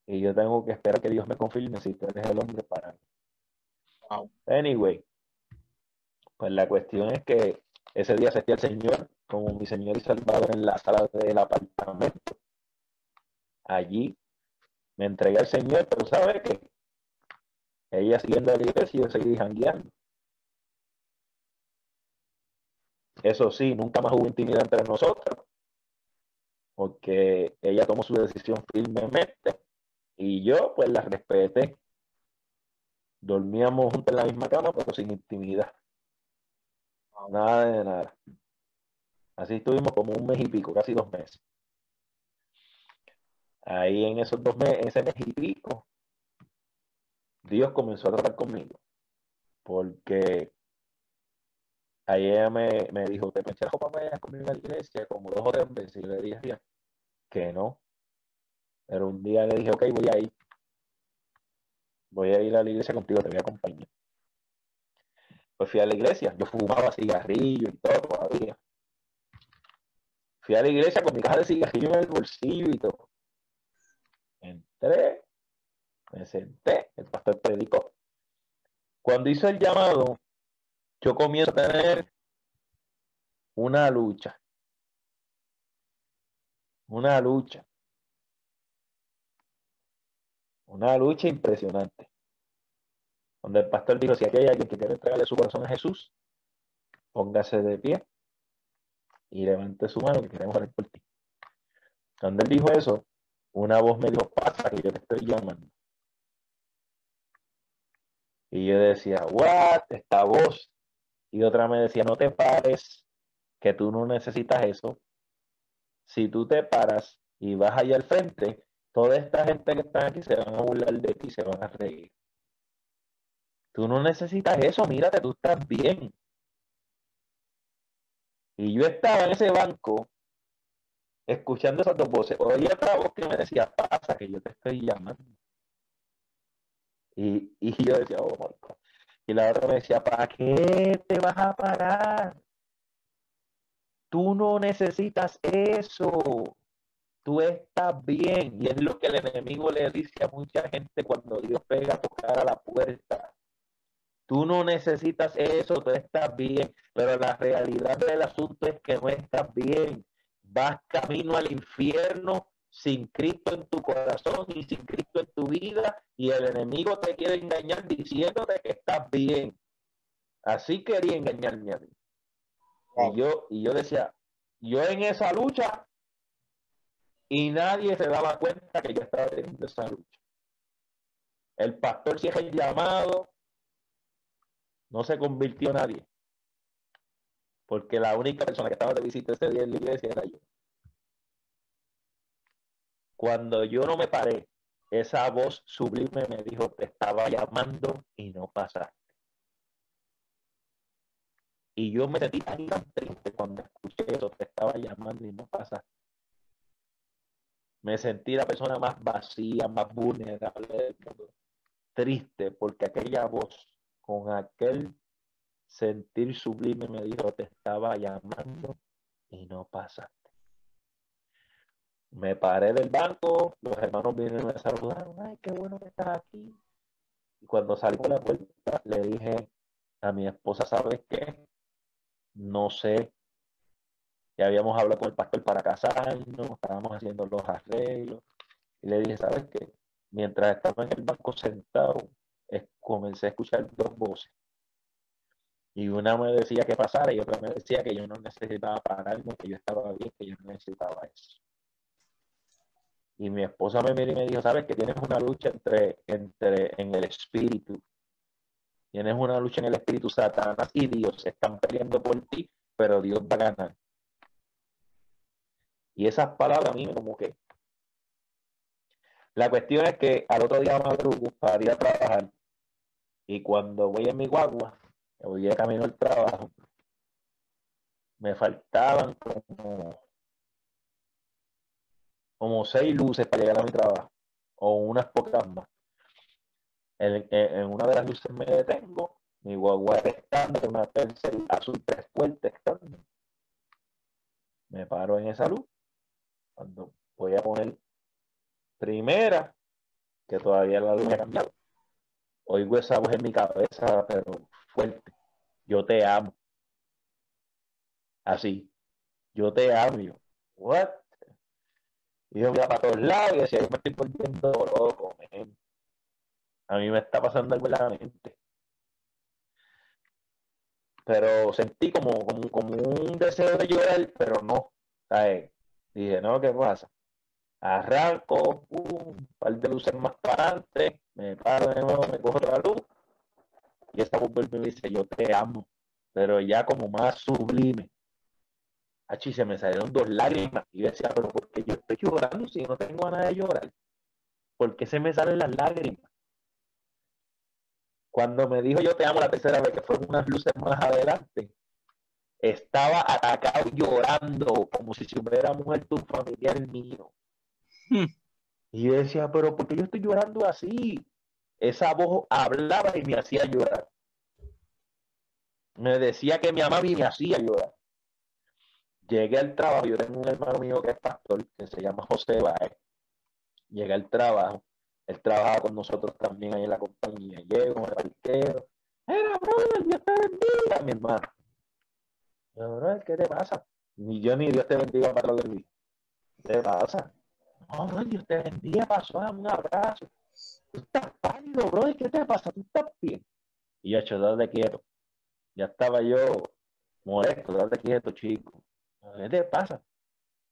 Y yo tengo que esperar que Dios me confirme si tú eres el hombre para mí. Wow. Anyway, pues la cuestión es que ese día sentí al Señor como mi Señor y Salvador en la sala del apartamento. Allí me entregué al Señor, pero ¿sabe qué? Ella siguiendo a la iglesia y yo seguí jangueando. Eso sí, nunca más hubo intimidad entre nosotros, porque ella tomó su decisión firmemente y yo pues la respeté. Dormíamos juntos en la misma cama, pero sin intimidad. Nada de nada. Así estuvimos como un mes y pico, casi dos meses. Ahí en esos dos meses, ese mes y pico, Dios comenzó a tratar conmigo. Porque ahí ella me, me dijo, te pensé para vayas conmigo a la iglesia como dos o tres. Y le dije que no. Pero un día le dije, ok, voy a ir. Voy a ir a la iglesia contigo, te voy a acompañar. Pues fui a la iglesia, yo fumaba cigarrillo y todo todavía. Fui a la iglesia con mi caja de cigarrillo en el bolsillo y todo. Entré, me senté, el pastor predicó. Cuando hizo el llamado, yo comienzo a tener una lucha. Una lucha. Una lucha impresionante donde el pastor dijo, si aquí hay alguien que quiere entregarle su corazón a Jesús, póngase de pie y levante su mano que queremos orar por ti. Cuando él dijo eso, una voz me dijo, pasa que yo te estoy llamando. Y yo decía, what, esta voz. Y otra me decía, no te pares, que tú no necesitas eso. Si tú te paras y vas allá al frente, toda esta gente que está aquí se van a burlar de ti, se van a reír. Tú no necesitas eso, mírate, tú estás bien. Y yo estaba en ese banco escuchando esas dos voces. Oía otra voz que me decía, pasa que yo te estoy llamando. Y, y yo decía, oh. Y la otra me decía, ¿para qué te vas a parar? Tú no necesitas eso. Tú estás bien. Y es lo que el enemigo le dice a mucha gente cuando Dios pega a tocar a la puerta. Tú no necesitas eso, tú estás bien, pero la realidad del asunto es que no estás bien. Vas camino al infierno sin Cristo en tu corazón y sin Cristo en tu vida y el enemigo te quiere engañar diciéndote que estás bien. Así quería engañarme a mí. Y yo, y yo decía, yo en esa lucha y nadie se daba cuenta que yo estaba teniendo esa lucha. El pastor si es el llamado, no se convirtió nadie. Porque la única persona que estaba de visita ese día en la iglesia era yo. Cuando yo no me paré, esa voz sublime me dijo, te estaba llamando y no pasaste. Y yo me sentí tan, triste cuando escuché eso, te estaba llamando y no pasaste. Me sentí la persona más vacía, más vulnerable del mundo. Triste porque aquella voz con aquel sentir sublime me dijo, te estaba llamando y no pasaste. Me paré del banco, los hermanos vinieron y me saludaron, ay, qué bueno que estás aquí. Y cuando salí por la puerta, le dije a mi esposa, ¿sabes qué? No sé. Ya habíamos hablado con el pastor para casarnos, estábamos haciendo los arreglos. Y le dije, ¿sabes qué? Mientras estaba en el banco sentado, comencé a escuchar dos voces. Y una me decía que pasara y otra me decía que yo no necesitaba pararme, que yo estaba bien, que yo no necesitaba eso. Y mi esposa me miró y me dijo, sabes que tienes una lucha entre, entre en el espíritu. Tienes una lucha en el espíritu, Satanás y Dios están peleando por ti, pero Dios va a ganar. Y esas palabras a mí como que... La cuestión es que al otro día madrugo para ir a trabajar y cuando voy en mi guagua, voy de camino al trabajo, me faltaban como como seis luces para llegar a mi trabajo, o unas pocas más. En, una de las luces me detengo, mi guagua estando, una tercera azul tres puertas. Me paro en esa luz. Cuando voy a poner primera, que todavía la luz ha cambiado. Oigo esa voz en mi cabeza, pero fuerte. Yo te amo. Así. Yo te amo. Yo, what? Y yo mira para todos lados y decía, yo me estoy volviendo loco, A mí me está pasando algo en la mente. Pero sentí como, como, un deseo de llorar, pero no. ¿sabes? Dije, no, ¿qué pasa? Arranco, un par de luces más para adelante, me paro de nuevo, me cojo otra luz. Y esta voz me dice, yo te amo, pero ya como más sublime. Achi, se me salieron dos lágrimas. Y yo decía, pero ¿por qué yo estoy llorando si no tengo ganas de llorar? ¿Por qué se me salen las lágrimas? Cuando me dijo yo te amo la tercera vez, que fueron unas luces más adelante, estaba atacado llorando como si se hubiera muerto un familiar mío. Hmm. Y yo decía, pero ¿por qué yo estoy llorando así? Esa voz hablaba y me hacía llorar. Me decía que me amaba y me hacía llorar. Llegué al trabajo, yo tengo un hermano mío que es pastor, que se llama José Baez. Llegué al trabajo, él trabaja con nosotros también ahí en la compañía. Llego, me parqueo. Era, brother, Dios te bendiga, mi hermano. Yo, brother, ¿qué te pasa? Ni yo ni Dios te bendiga para lo ¿Qué te pasa? No, bro, Dios te bendiga, pasó, dame un abrazo. Tú estás pálido, bro, ¿qué te pasa? Tú estás bien. Y yo, hecho, date quieto. Ya estaba yo molesto, date quieto, chico. ¿Qué te pasa?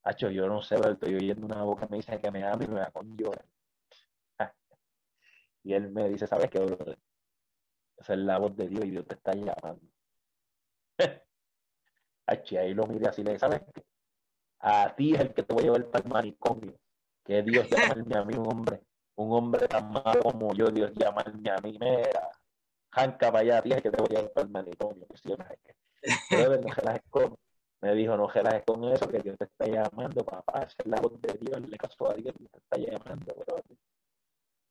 Hacho, yo no sé, pero estoy oyendo una boca me dice que me ama y me da con llorar. *laughs* y él me dice, ¿sabes qué, Esa es la voz de Dios y Dios te está llamando. *laughs* Hacho, ahí lo mire así, le ¿sabes qué? A ti es el que te voy a llevar para el manicomio. Que Dios llamarme a mí un hombre, un hombre tan malo como yo, Dios llamarme a mí, mira, janca para a ti es el que te voy a llevar para el manicomio. Que siempre es que, no se las esconde me dijo, no relajes con eso, que Dios te está llamando, papá, es la voz de Dios, le caso a Dios, te está llamando, bro.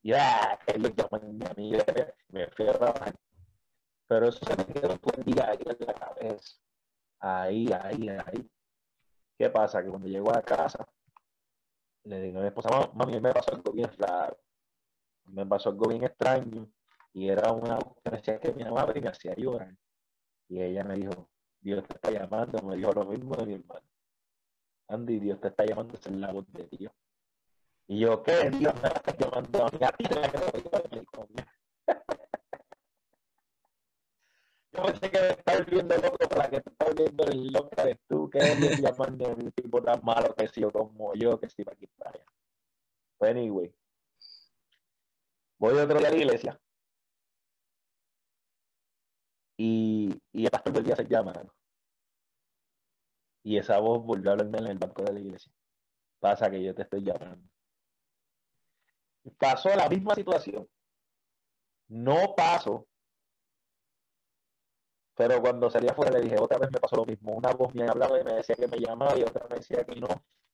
Ya, que lo llaman a mí, me fui a trabajar. Pero eso se me quedó el día ahí en la cabeza. Ahí, ahí, ahí. ¿Qué pasa? Que cuando llego a casa, le digo a mi esposa, mami, me pasó algo bien raro. Me pasó algo bien extraño. Y era una que me decía que mi mamá y me hacía llorar. Y ella me dijo, Dios te está llamando, me dijo lo mismo de mi hermano. Andy, Dios te está llamando, es la voz de Dios. Y yo, ¿qué? Dios me está llamando a mí, a ti te la *laughs* Yo pensé que me estás viendo loco para que te estás viendo el loco eres tú, que es llamando a un tipo tan malo que si yo como yo, que si para aquí para allá. Pues anyway. Voy otro día a la iglesia y, y el pastor volvió a hacer llamar. Y esa voz volvió a hablarme en el banco de la iglesia. Pasa que yo te estoy llamando. Pasó la misma situación. No pasó. Pero cuando salí afuera le dije, otra vez me pasó lo mismo. Una voz me hablaba y me decía que me llamaba y otra me decía que no.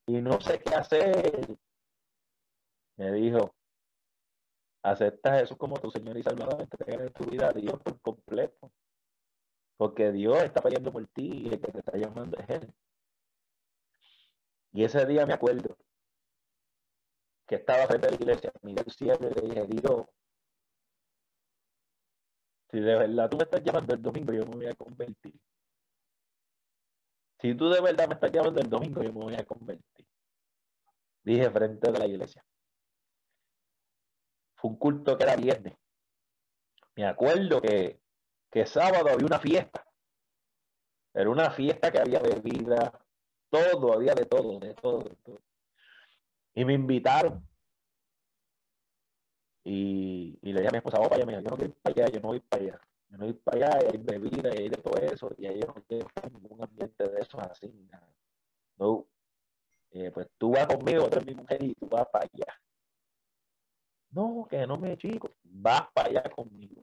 Y no sé qué hacer. Me dijo, acepta a Jesús como tu Señor y Salvador, entrega en tu vida a Dios por completo. Porque Dios está peleando por ti y el que te está llamando es Él. Y ese día me acuerdo que estaba frente a la iglesia, miré el cielo y le dije, Dios, si de verdad tú me estás llamando el domingo, yo me voy a convertir. Si tú de verdad me estás llamando el domingo, yo me voy a convertir. Dije frente a la iglesia. Fue un culto que era viernes. Me acuerdo que, que sábado había una fiesta. Era una fiesta que había bebida, todo, había de todo, de todo, de todo. Y me invitaron. Y, y le dije a mi esposa, vamos para allá, yo no quiero ir para allá, yo no voy para allá. Yo no voy para allá, hay bebida, y de todo eso, y ahí yo no quiero ningún ambiente de eso así. No. Eh, pues tú vas conmigo, otra mi mujer, y tú vas para allá. No, que no me chico, vas para allá conmigo.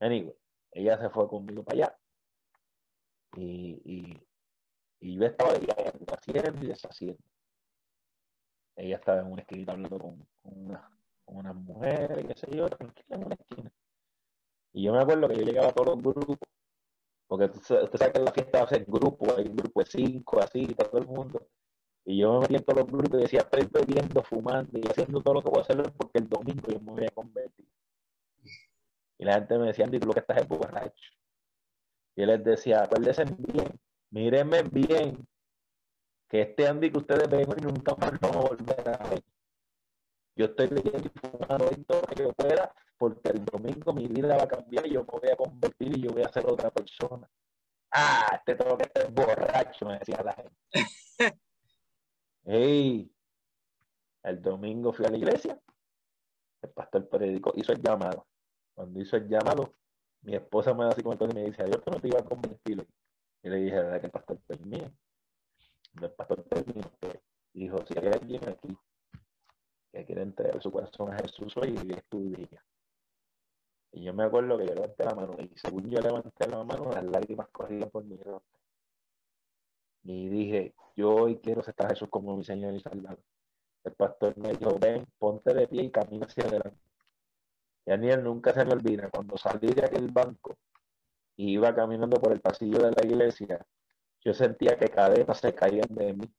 Anyway, ella se fue conmigo para allá. Y, y, y yo estaba haciendo y deshaciendo. Ella estaba en una esquina hablando con, con una con una mujer, y qué sé yo, tranquila en. Y yo me acuerdo que yo llegaba a todos los grupos, porque usted sabe que la fiesta va a ser grupo, hay un grupo de cinco, así, todo el mundo. Y yo me metí en todos los grupos y decía, estoy bebiendo, fumando y haciendo todo lo que voy a hacer porque el domingo yo me voy a convertir. Y la gente me decía, Andy, tú lo que estás es borracho. Y él les decía, acuérdense bien, mírenme bien, que este Andy que ustedes ven y nunca más lo volver a ver. Yo estoy leyendo y fumando todo lo que yo pueda, porque el domingo mi vida va a cambiar y yo me voy a convertir y yo voy a ser otra persona. Ah, este todo que es borracho, me decía la gente. *laughs* hey, el domingo fui a la iglesia, el pastor predicó, hizo el llamado. Cuando hizo el llamado, mi esposa me da así como y me dice, que no te iba a convertir. Y le dije, ¿verdad que el pastor termina? El pastor terminó. Dijo, si hay alguien aquí que quiere entregar su corazón a Jesús hoy es tu día. Y yo me acuerdo que yo levanté la mano y según yo levanté la mano, las lágrimas corrían por mi rostro. Y dije, yo hoy quiero aceptar a Jesús como mi Señor y Salvador. El pastor me dijo, ven, ponte de pie y camina hacia adelante. Y él nunca se me olvida, cuando salí de aquel banco y iba caminando por el pasillo de la iglesia, yo sentía que cadenas se caían de mí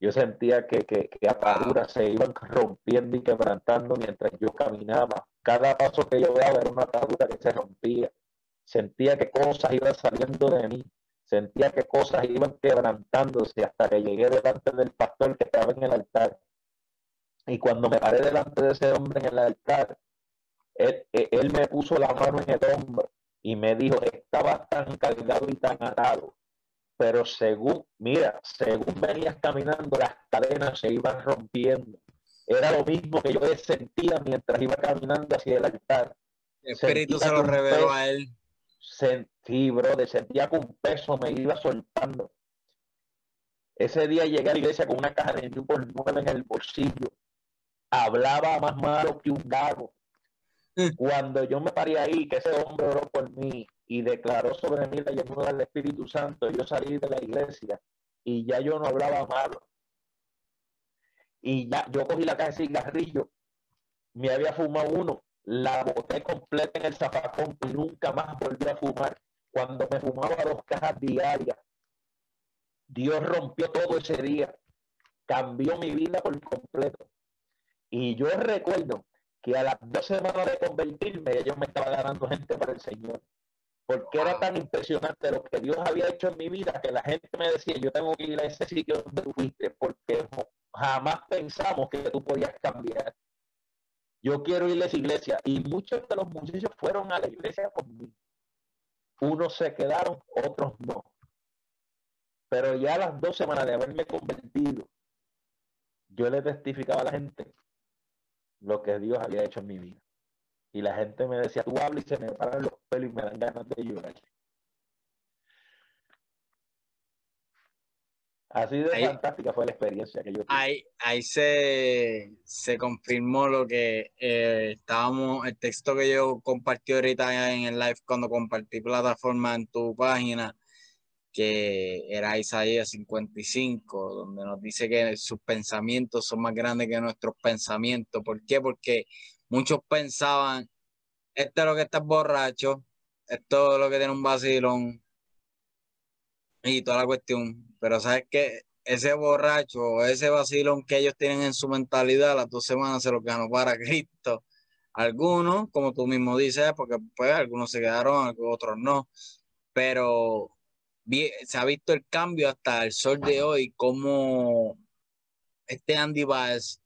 yo sentía que, que, que ataduras se iban rompiendo y quebrantando mientras yo caminaba. Cada paso que yo daba era una atadura que se rompía. Sentía que cosas iban saliendo de mí. Sentía que cosas iban quebrantándose hasta que llegué delante del pastor que estaba en el altar. Y cuando me paré delante de ese hombre en el altar, él, él me puso la mano en el hombro y me dijo, estaba tan cargado y tan atado pero según, mira, según venías caminando, las cadenas se iban rompiendo. Era lo mismo que yo sentía mientras iba caminando hacia el altar. El Espíritu se lo reveló a él. Sentí, brother, sentía que un peso me iba soltando. Ese día llegué a la iglesia con una caja de Newport 9 en el bolsillo. Hablaba más malo que un gago. *laughs* Cuando yo me paré ahí, que ese hombre oró por mí, y declaró sobre mí la llenura del Espíritu Santo. Yo salí de la iglesia y ya yo no hablaba malo. Y ya yo cogí la caja de cigarrillo, me había fumado uno, la boté completa en el zafacón y nunca más volví a fumar. Cuando me fumaba dos cajas diarias, Dios rompió todo ese día, cambió mi vida por completo. Y yo recuerdo que a las dos semanas de convertirme, yo me estaba ganando gente para el Señor porque era tan impresionante lo que Dios había hecho en mi vida que la gente me decía, yo tengo que ir a ese sitio donde tú fuiste, porque jamás pensamos que tú podías cambiar. Yo quiero ir a esa iglesia. Y muchos de los muchachos fueron a la iglesia conmigo. Unos se quedaron, otros no. Pero ya a las dos semanas de haberme convertido, yo le testificaba a la gente lo que Dios había hecho en mi vida. Y la gente me decía, tú hablas y se me paran los pelos y me dan ganas de llorar. Así de fantástica fue la experiencia que yo tuve. Ahí, ahí se, se confirmó lo que eh, estábamos, el texto que yo compartí ahorita en el live cuando compartí plataforma en tu página, que era Isaías 55, donde nos dice que sus pensamientos son más grandes que nuestros pensamientos. ¿Por qué? Porque muchos pensaban, esto es lo que está borracho, esto es lo que tiene un vacilón y toda la cuestión. Pero sabes que ese borracho, ese vacilón que ellos tienen en su mentalidad, las dos semanas se lo ganó para *laughs* Cristo. Algunos, como tú mismo dices, porque pues algunos se quedaron, otros no, pero se ha visto el cambio hasta el sol de hoy, como este Andy Baez,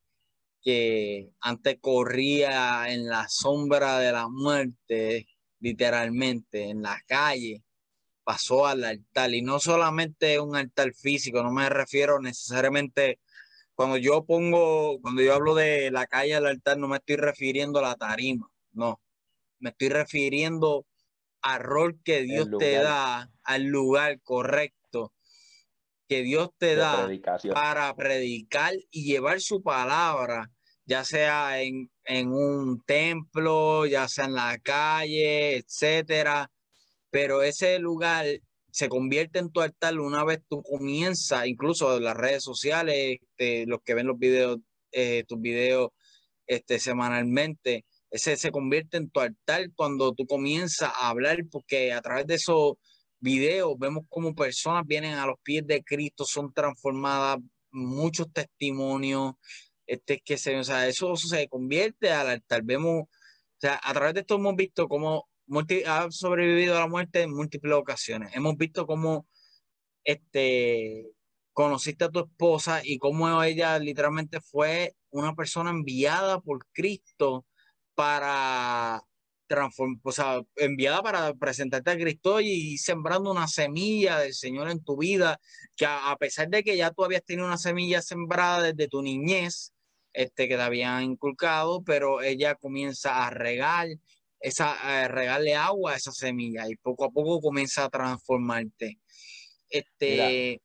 que antes corría en la sombra de la muerte, literalmente, en la calle, pasó al altar. Y no solamente un altar físico, no me refiero necesariamente, cuando yo pongo, cuando yo hablo de la calle al altar, no me estoy refiriendo a la tarima, no. Me estoy refiriendo al rol que Dios te da, al lugar correcto que Dios te da para predicar y llevar su palabra, ya sea en, en un templo, ya sea en la calle, etcétera. Pero ese lugar se convierte en tu altar una vez tú comienzas, incluso en las redes sociales, este, los que ven los videos, eh, tus videos este, semanalmente, ese se convierte en tu altar cuando tú comienzas a hablar, porque a través de esos videos vemos cómo personas vienen a los pies de Cristo, son transformadas, muchos testimonios, este, que se, o sea, eso, eso se convierte al altar. Vemos, o sea, a través de esto hemos visto cómo ha sobrevivido a la muerte en múltiples ocasiones. Hemos visto cómo este, conociste a tu esposa y cómo ella literalmente fue una persona enviada por Cristo para o sea, enviada para presentarte a Cristo y sembrando una semilla del Señor en tu vida, que a, pesar de que ya tú habías tenido una semilla sembrada desde tu niñez, este, que te habían inculcado, pero ella comienza a regar esa, eh, agua a esa semilla y poco a poco comienza a transformarte. Este.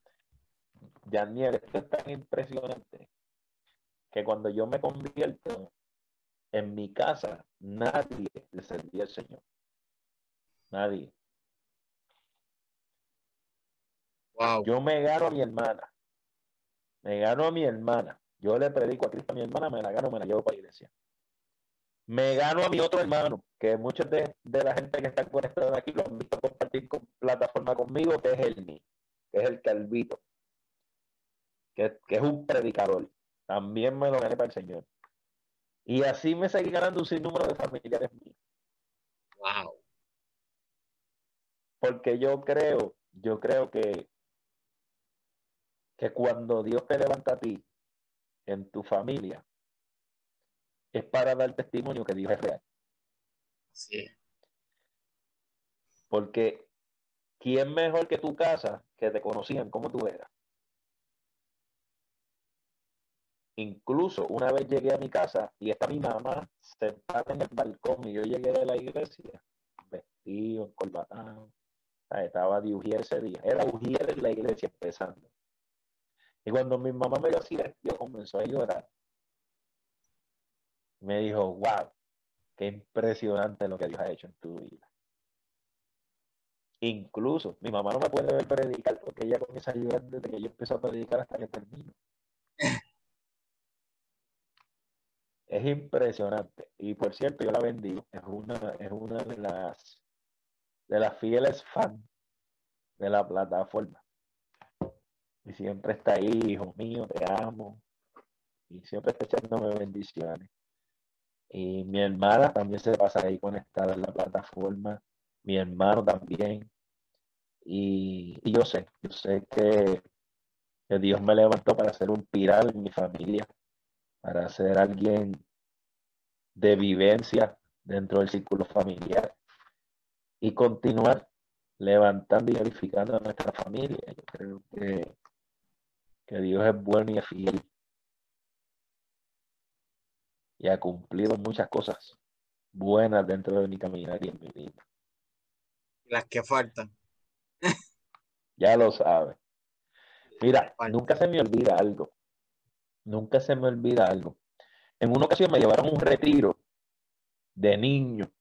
Daniel, esto es tan impresionante que cuando yo me convierto en mi casa, nadie le servía al Señor. Nadie. Wow. Yo me gano a mi hermana. Me gano a mi hermana. Yo le predico a Cristo a mi hermana, me la gano, me la llevo para la iglesia me gano a mi otro hermano, que muchos de, la gente que está conectada aquí lo han visto compartir con plataforma conmigo, que es el que es el Calvito, que, que, es un predicador. También me lo gané para el Señor. Y así me seguí ganando un sinnúmero de familiares míos. Wow. Porque yo creo, yo creo que, que cuando Dios te levanta a ti en tu familia, es para dar testimonio que Dios es real. Sí. Porque ¿quién mejor que tu casa que te conocían como tú eras? Incluso una vez llegué a mi casa y está mi mamá sentada en el balcón y yo llegué de la iglesia vestido, encorbatado. Estaba de Ujier ese día. Era Ujier en la iglesia empezando. Y cuando mi mamá me lo hacía, yo comenzó a llorar me dijo, wow, qué impresionante lo que Dios ha hecho en tu vida. Incluso mi mamá no me puede ver predicar porque ella comienza a llorar desde que yo empiezo a predicar hasta que termino. Es impresionante. Y por cierto, yo la bendigo. Es una, es una de las de las fieles fans de la plataforma. Y siempre está ahí, hijo mío, te amo. Y siempre está echándome bendiciones. Y mi hermana también se pasa ahí conectada en la plataforma. Mi hermano también. Y, yo sé, yo sé que, que, Dios me levantó para ser un pilar en mi familia, para ser alguien de vivencia dentro del círculo familiar y continuar levantando y edificando a nuestra familia. Yo creo que, que Dios es bueno y es fiel y ha cumplido muchas cosas buenas dentro de mi caminar y en mi vida. Las que faltan. ya lo sabes. Mira, nunca se me olvida algo. Nunca se me olvida algo. En una ocasión me llevaron un retiro de niño.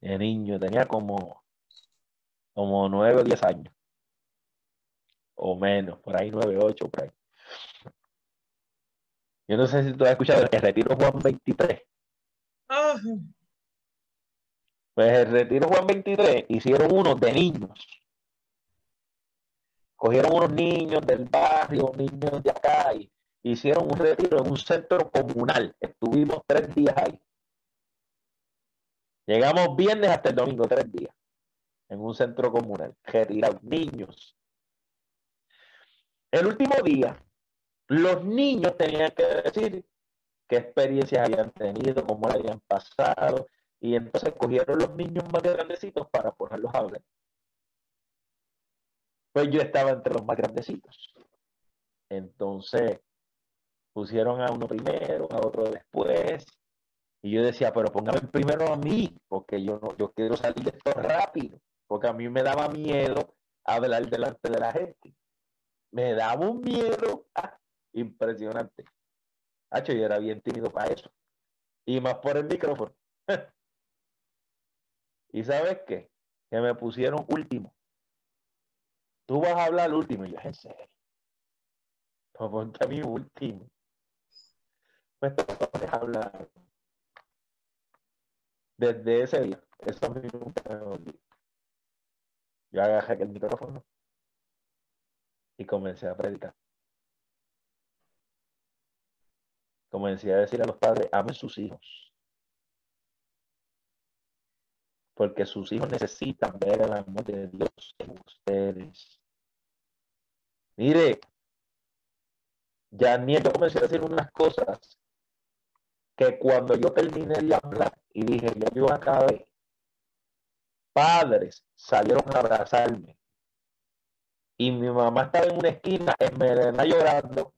De niño, tenía como, como nueve o diez años. O menos, por ahí nueve, ocho, por ahí. Yo no sé si tú has escuchado el Retiro Juan 23. Pues el Retiro Juan 23 hicieron uno de niños. cogieron unos niños del barrio, niños de acá, y hicieron un retiro en un centro comunal. Estuvimos tres días ahí. Llegamos viernes hasta el domingo, tres días, en un centro comunal, retirados, niños. El último día, los niños tenían que decir qué experiencias habían tenido, cómo la habían pasado, y entonces cogieron los niños más grandecitos para ponerlos a hablar. Pues yo estaba entre los más grandecitos. Entonces pusieron a uno primero, a otro después. Y yo decía, pero póngame primero a mí, porque yo no, yo quiero salir de esto rápido, porque a mí me daba miedo hablar delante de la gente. Me daba un miedo ah, impresionante. Hacho, yo era bien tímido para eso. Y más por el micrófono. *laughs* ¿Y sabes qué? Que me pusieron último. Tú vas a hablar último. Y yo, en serio. Pues ponte a mí último. Puedes hablar. Desde ese día, eso a mí nunca me. Yo agarré el micrófono y comencé a predicar. Comencé a decir a los padres, amen sus hijos. Porque sus hijos necesitan ver el amor de Dios en ustedes. Mire, ya ni yo comencé a decir unas cosas que cuando yo terminé de hablar y dije, ya yo acabé, padres salieron a abrazarme. Y mi mamá estaba en una esquina, en llorando,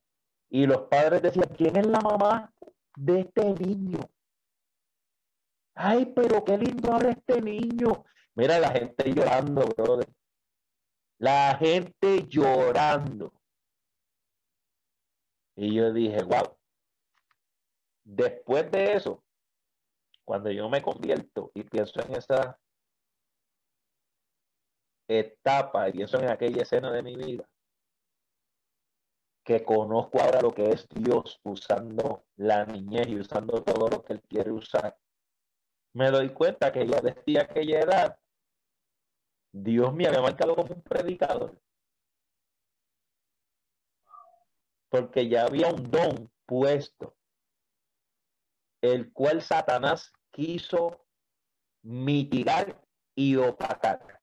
y los padres decían, ¿quién es la mamá de este niño? Ay, pero qué lindo habla este niño. Mira la gente llorando, brother. La gente llorando. Y yo dije, wow. Después de eso, cuando yo me convierto y pienso en esa etapa y pienso en aquella escena de mi vida, que conozco ahora lo que es Dios usando la niñez y usando todo lo que Él quiere usar, me doy cuenta que ya desde aquella edad Dios me había marcado como un predicador. Porque ya había un don puesto, el cual Satanás quiso mitigar y opacar.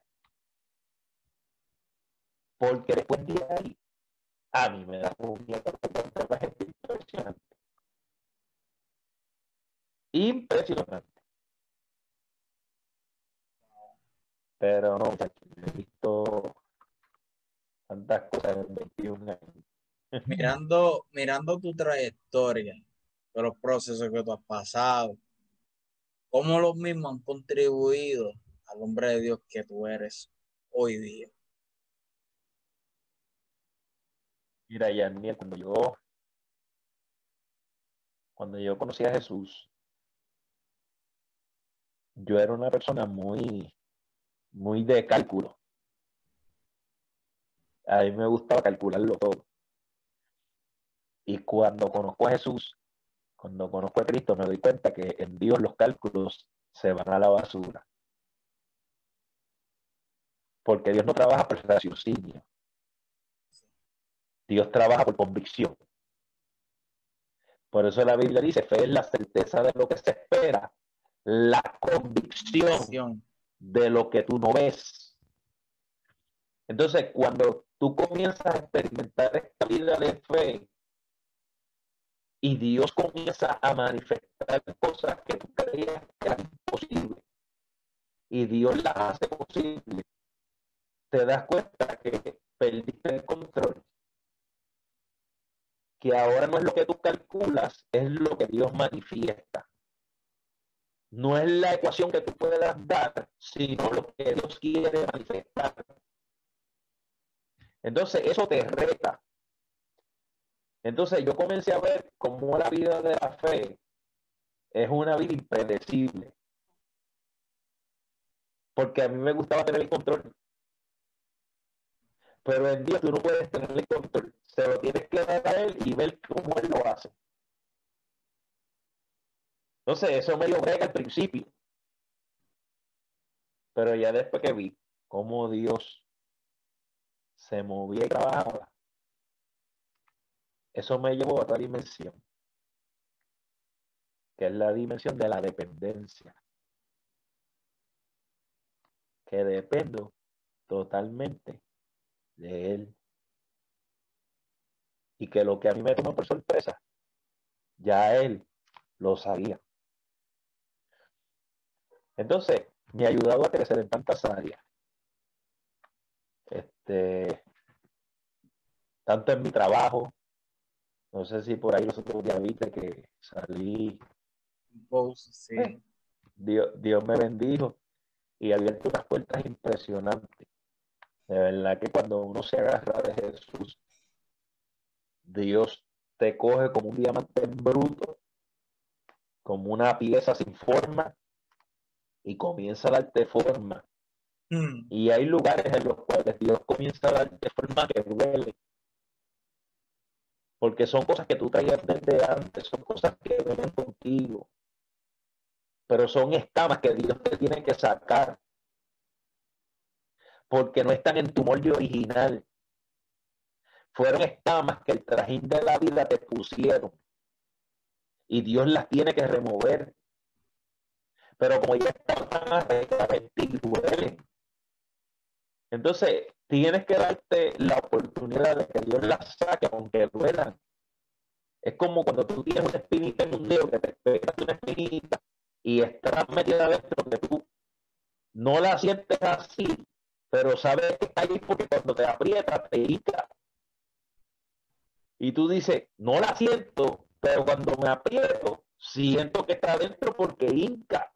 Porque después de ahí, a mí me da un gente impresionante. Impresionante. Pero no, he visto tantas cosas en 21 años. Mirando, mirando tu trayectoria, los procesos que tú has pasado, cómo los mismos han contribuido al hombre de Dios que tú eres hoy día. Mira, Yanni, cuando yo, cuando yo conocí a Jesús, yo era una persona muy, muy de cálculo. A mí me gustaba calcularlo todo. Y cuando conozco a Jesús, cuando conozco a Cristo, me doy cuenta que en Dios los cálculos se van a la basura. Porque Dios no trabaja por raciocinio. Dios trabaja por convicción. Por eso la Biblia dice, fe es la certeza de lo que se espera, la convicción de lo que tú no ves. Entonces, cuando tú comienzas a experimentar esta vida de fe y Dios comienza a manifestar cosas que tú creías que eran imposibles y Dios las hace posible, te das cuenta que perdiste el control. Que ahora no es lo que tú calculas, es lo que Dios manifiesta no es la ecuación que tú puedas dar, sino lo que Dios quiere manifestar. Entonces, eso te reta. Entonces, yo comencé a ver cómo la vida de la fe es una vida impredecible. Porque a mí me gustaba tener el control. Pero en Dios tú no puedes tener el control. Se lo tienes que dar a Él y ver cómo Él lo hace. Entonces, eso me lo brega al principio. Pero ya después que vi cómo Dios se movía y trabajaba, eso me llevó a otra dimensión, que es la dimensión de la dependencia, que dependo totalmente de él. Y que lo que a mí me tomó por sorpresa, ya él lo sabía. Entonces, me ha ayudado a crecer en tantas áreas. Este, tanto en mi trabajo, no sé si por ahí los otros días viste que salí. Eh, Dios, Dios me bendijo y abierto unas puertas impresionantes. De verdad que cuando uno se agarra de Jesús, Dios te coge como un diamante en bruto, como una pieza sin forma, y comienza a darte forma. Hmm. Y hay lugares en los cuales Dios comienza a darte forma que duele. Porque son cosas que tú traías desde antes, son cosas que vienen contigo. Pero son escamas que Dios te tiene que sacar porque no están en tu molde original. Fueron escamas que el trajín de la vida te pusieron. Y Dios las tiene que remover. Pero como ya están tan arregladas duelen. Entonces, tienes que darte la oportunidad de que Dios las saque, aunque duelan. Es como cuando tú tienes una espinita en un dedo que te pegas una espinita y está metida adentro que tú no la sientes así, pero sabes que está ahí porque cuando te aprieta te hinca. Y tú dices, no la siento, pero cuando me aprieto, siento que está adentro porque hinca.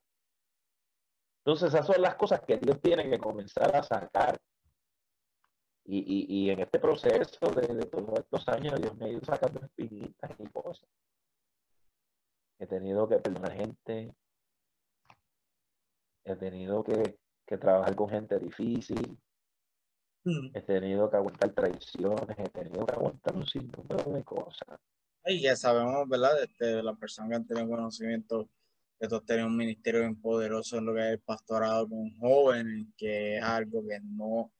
Entonces esas son las cosas que Dios tiene que comenzar a sacar. Y, en este proceso de, todos estos años, Dios me ha ido sacando espinitas y cosas. He tenido que perdonar gente. He tenido que que trabajar con gente difícil. Mm. He tenido que aguantar traiciones, he tenido que aguantar un sinnúmero de cosas. Y ya sabemos, ¿verdad? Este, la persona que han tenido conocimiento que tú tenido un ministerio bien poderoso en lo que es el pastorado con jóvenes, que es algo que no,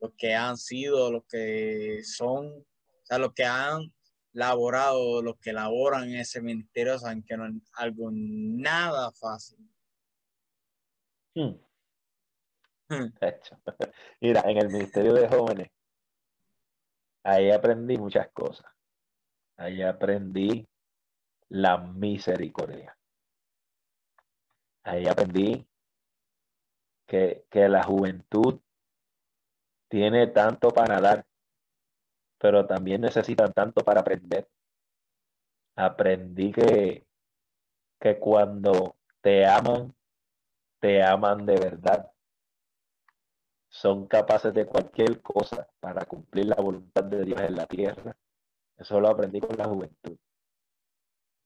los que han sido, los que son, o sea, los que han laborado, los que laboran en ese ministerio, saben que no es algo nada fácil. Hmm. *laughs* Mira, en el Ministerio de Jóvenes, ahí aprendí muchas cosas. Ahí aprendí la misericordia. Ahí aprendí que, que la juventud tiene tanto para dar, pero también necesita tanto para aprender. Aprendí que, que cuando te aman, te aman de verdad son capaces de cualquier cosa para cumplir la voluntad de Dios en la tierra. Eso lo aprendí con la juventud.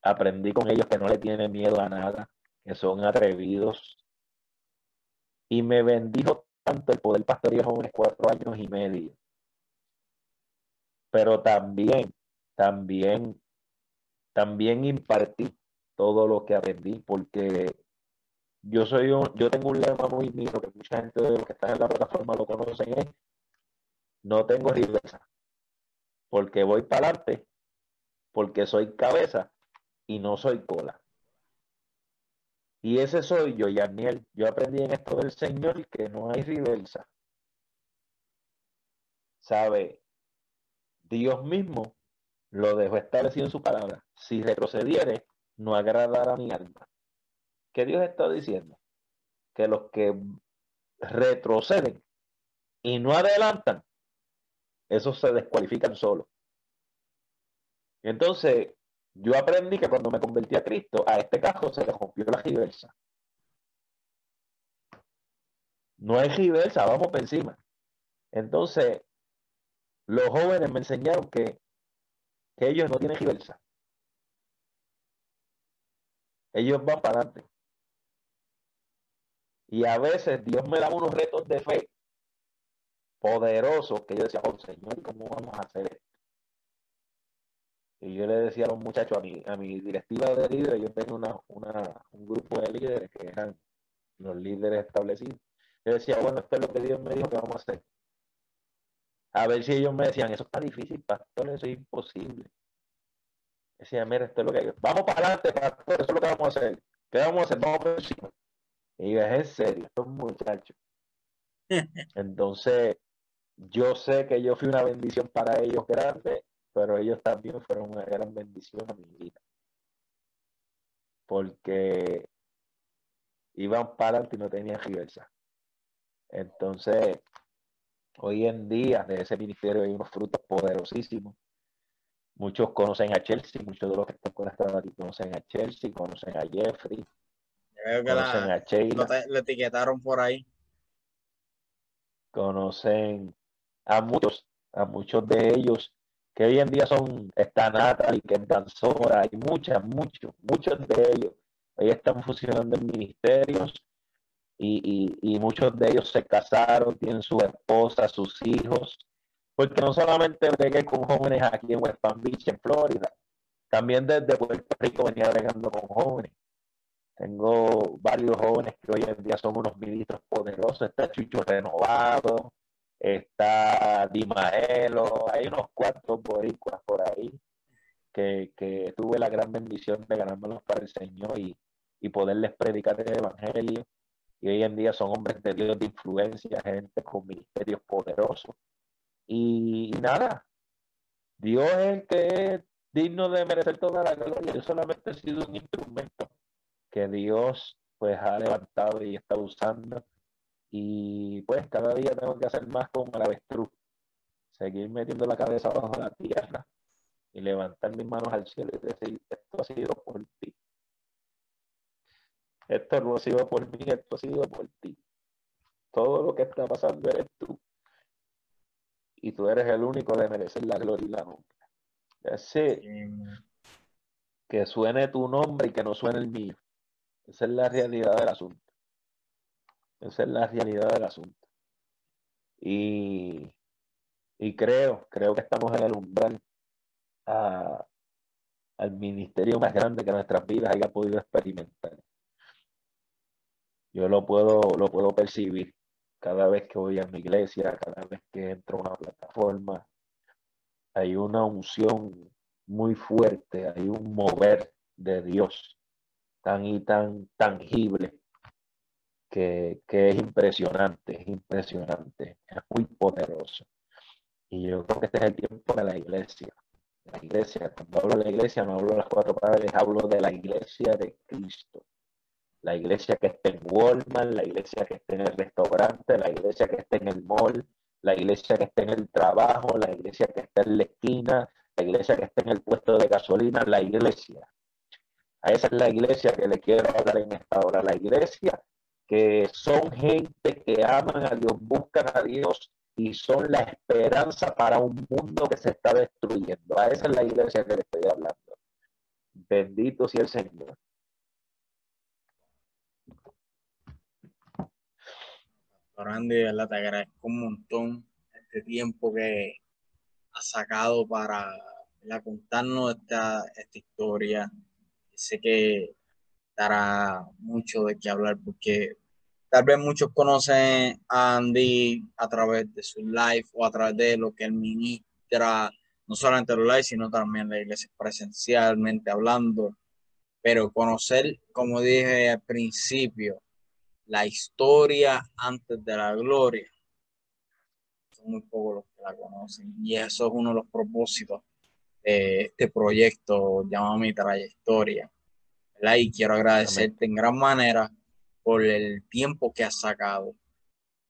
Aprendí con ellos que no le tienen miedo a nada, que son atrevidos. Y me bendijo tanto el poder pastorear jóvenes cuatro años y medio. Pero también, también, también impartí todo lo que aprendí porque yo soy yo tengo un lema muy mío que mucha gente de los que están en la plataforma lo conocen es no tengo reversa porque voy para adelante porque soy cabeza y no soy cola y ese soy yo Yaniel yo aprendí en esto del Señor que no hay reversa sabe Dios mismo lo dejó establecido en su palabra si retrocediere no agradará mi alma ¿Qué Dios está diciendo? Que los que retroceden y no adelantan, esos se descualifican solos. Entonces, yo aprendí que cuando me convertí a Cristo, a este cajo se le rompió la reversa. No hay reversa, vamos por encima. Entonces, los jóvenes me enseñaron que, ellos no tienen reversa. Ellos van para adelante. Y a veces Dios me daba unos retos de fe poderosos que yo decía, oh Señor, ¿cómo vamos a hacer esto? Y yo le decía a los muchachos, a mi, a mi directiva de líderes, yo tengo una, un grupo de líderes que eran los líderes establecidos. Yo decía, bueno, esto es lo que Dios me dijo que vamos a hacer. a ver si ellos me decían, eso está difícil, pastor, eso es imposible. Decía, mira, esto es lo que hay. Vamos para adelante, pastor, eso es lo que vamos a hacer. ¿Qué vamos a hacer? Vamos por encima. Y yo, es en serio, estos muchachos. *laughs* Entonces, yo sé que yo fui una bendición para ellos grande, pero ellos también fueron una gran bendición a mi vida. Porque iban para adelante y no tenían reversa. Entonces, hoy en día de ese ministerio hay unos frutos poderosísimos. Muchos conocen a Chelsea, muchos de los que están conectados aquí conocen a Chelsea, conocen a Jeffrey, conocen a Sheila. Lo, etiquetaron por ahí. Conocen a muchos, a muchos de ellos que hoy en día son, está Natalie, que es danzora, hay muchas, muchos, muchos de ellos hoy están funcionando en ministerios y, y, muchos de ellos se casaron, tienen su esposa, sus hijos, porque no solamente bregué con jóvenes aquí en West Palm Beach, en Florida, también desde Puerto Rico venía bregando con jóvenes. Tengo varios jóvenes que hoy en día son unos ministros poderosos. Está Chucho Renovado, está Dimaelo, hay unos cuantos boricuas por ahí que, que tuve la gran bendición de ganármelos para el Señor y, y poderles predicar el Evangelio. Y hoy en día son hombres de Dios de influencia, gente con ministerios poderosos. Y, nada, Dios es el que es digno de merecer toda la gloria. Yo solamente he sido un instrumento que Dios pues ha levantado y está usando y pues cada día tengo que hacer más como el avestruz. Seguir metiendo la cabeza bajo la tierra y levantar mis manos al cielo y decir, esto ha sido por ti. Esto no ha sido por mí, esto ha sido por ti. Todo lo que está pasando eres tú. Y tú eres el único de merecer la gloria y la honra. Así que suene tu nombre y que no suene el mío. Esa es la realidad del asunto. Esa es la realidad del asunto. Y, y creo, creo que estamos en el umbral al ministerio más grande que nuestras vidas haya podido experimentar. Yo lo puedo, lo puedo percibir cada vez que voy a mi iglesia, cada vez que entro a una plataforma. Hay una unción muy fuerte, hay un mover de Dios tan y tan tangible que, es impresionante, es impresionante, es muy poderoso. Y yo creo que este es el tiempo de la iglesia. La iglesia, cuando hablo de la iglesia, no hablo de las cuatro padres, hablo de la iglesia de Cristo. La iglesia que esté en Walmart, la iglesia que esté en el restaurante, la iglesia que esté en el mall, la iglesia que esté en el trabajo, la iglesia que esté en la esquina, la iglesia que esté en el puesto de gasolina, la iglesia. A esa es la iglesia que le quiero hablar en esta hora. La iglesia que son gente que aman a Dios, buscan a Dios y son la esperanza para un mundo que se está destruyendo. A esa es la iglesia que le estoy hablando. Bendito sea el Señor. Andy, te agradezco un montón este tiempo que has sacado para contarnos esta, esta historia. Sé que dará mucho de qué hablar porque tal vez muchos conocen a Andy a través de su live o a través de lo que él ministra, no solamente los live, sino también la iglesia presencialmente hablando. Pero conocer, como dije al principio, la historia antes de la gloria, son muy pocos los que la conocen. Y eso es uno de los propósitos de este proyecto llamado Mi Trayectoria y quiero agradecerte en gran manera por el tiempo que has sacado.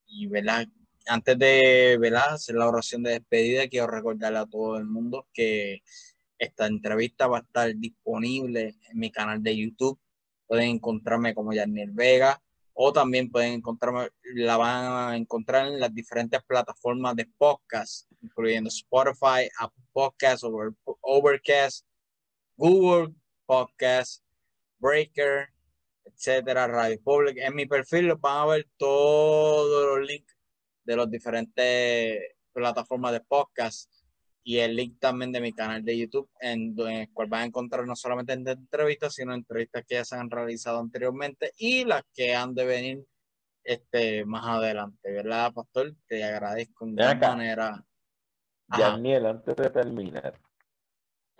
Y ¿verdad? antes de ¿verdad? hacer la oración de despedida, quiero recordarle a todo el mundo que esta entrevista va a estar disponible en mi canal de YouTube. Pueden encontrarme como Yarniel Vega o también pueden encontrarme, la van a encontrar en las diferentes plataformas de podcast, incluyendo Spotify, Apple Podcasts, Overcast, Google Podcasts, Breaker, etcétera, Radio Public. En mi perfil van a ver todos los links de las diferentes plataformas de podcast y el link también de mi canal de YouTube, en, el cual van a encontrar no solamente entrevistas, sino entrevistas que ya se han realizado anteriormente y las que han de venir este, más adelante, ¿verdad, Pastor? Te agradezco de manera Daniel, antes de terminar,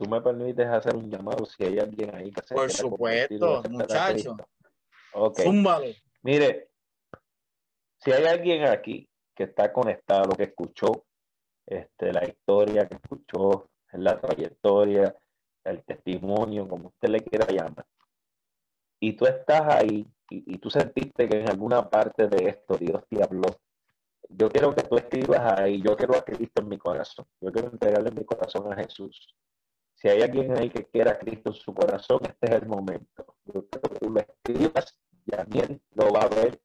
tú me permites hacer un llamado si hay alguien ahí que se Por supuesto, muchacho. Ok. Mire, si hay alguien aquí que está conectado, que escuchó este, la historia, que escuchó la trayectoria, el testimonio, como usted le quiera llamar, y tú estás ahí y, tú sentiste que en alguna parte de esto Dios te habló, yo quiero que tú escribas ahí, yo quiero a Cristo en mi corazón, yo quiero entregarle mi corazón a Jesús. Si hay alguien ahí que quiera a Cristo en su corazón, este es el momento. Yo que tú lo escribas, lo va a ver.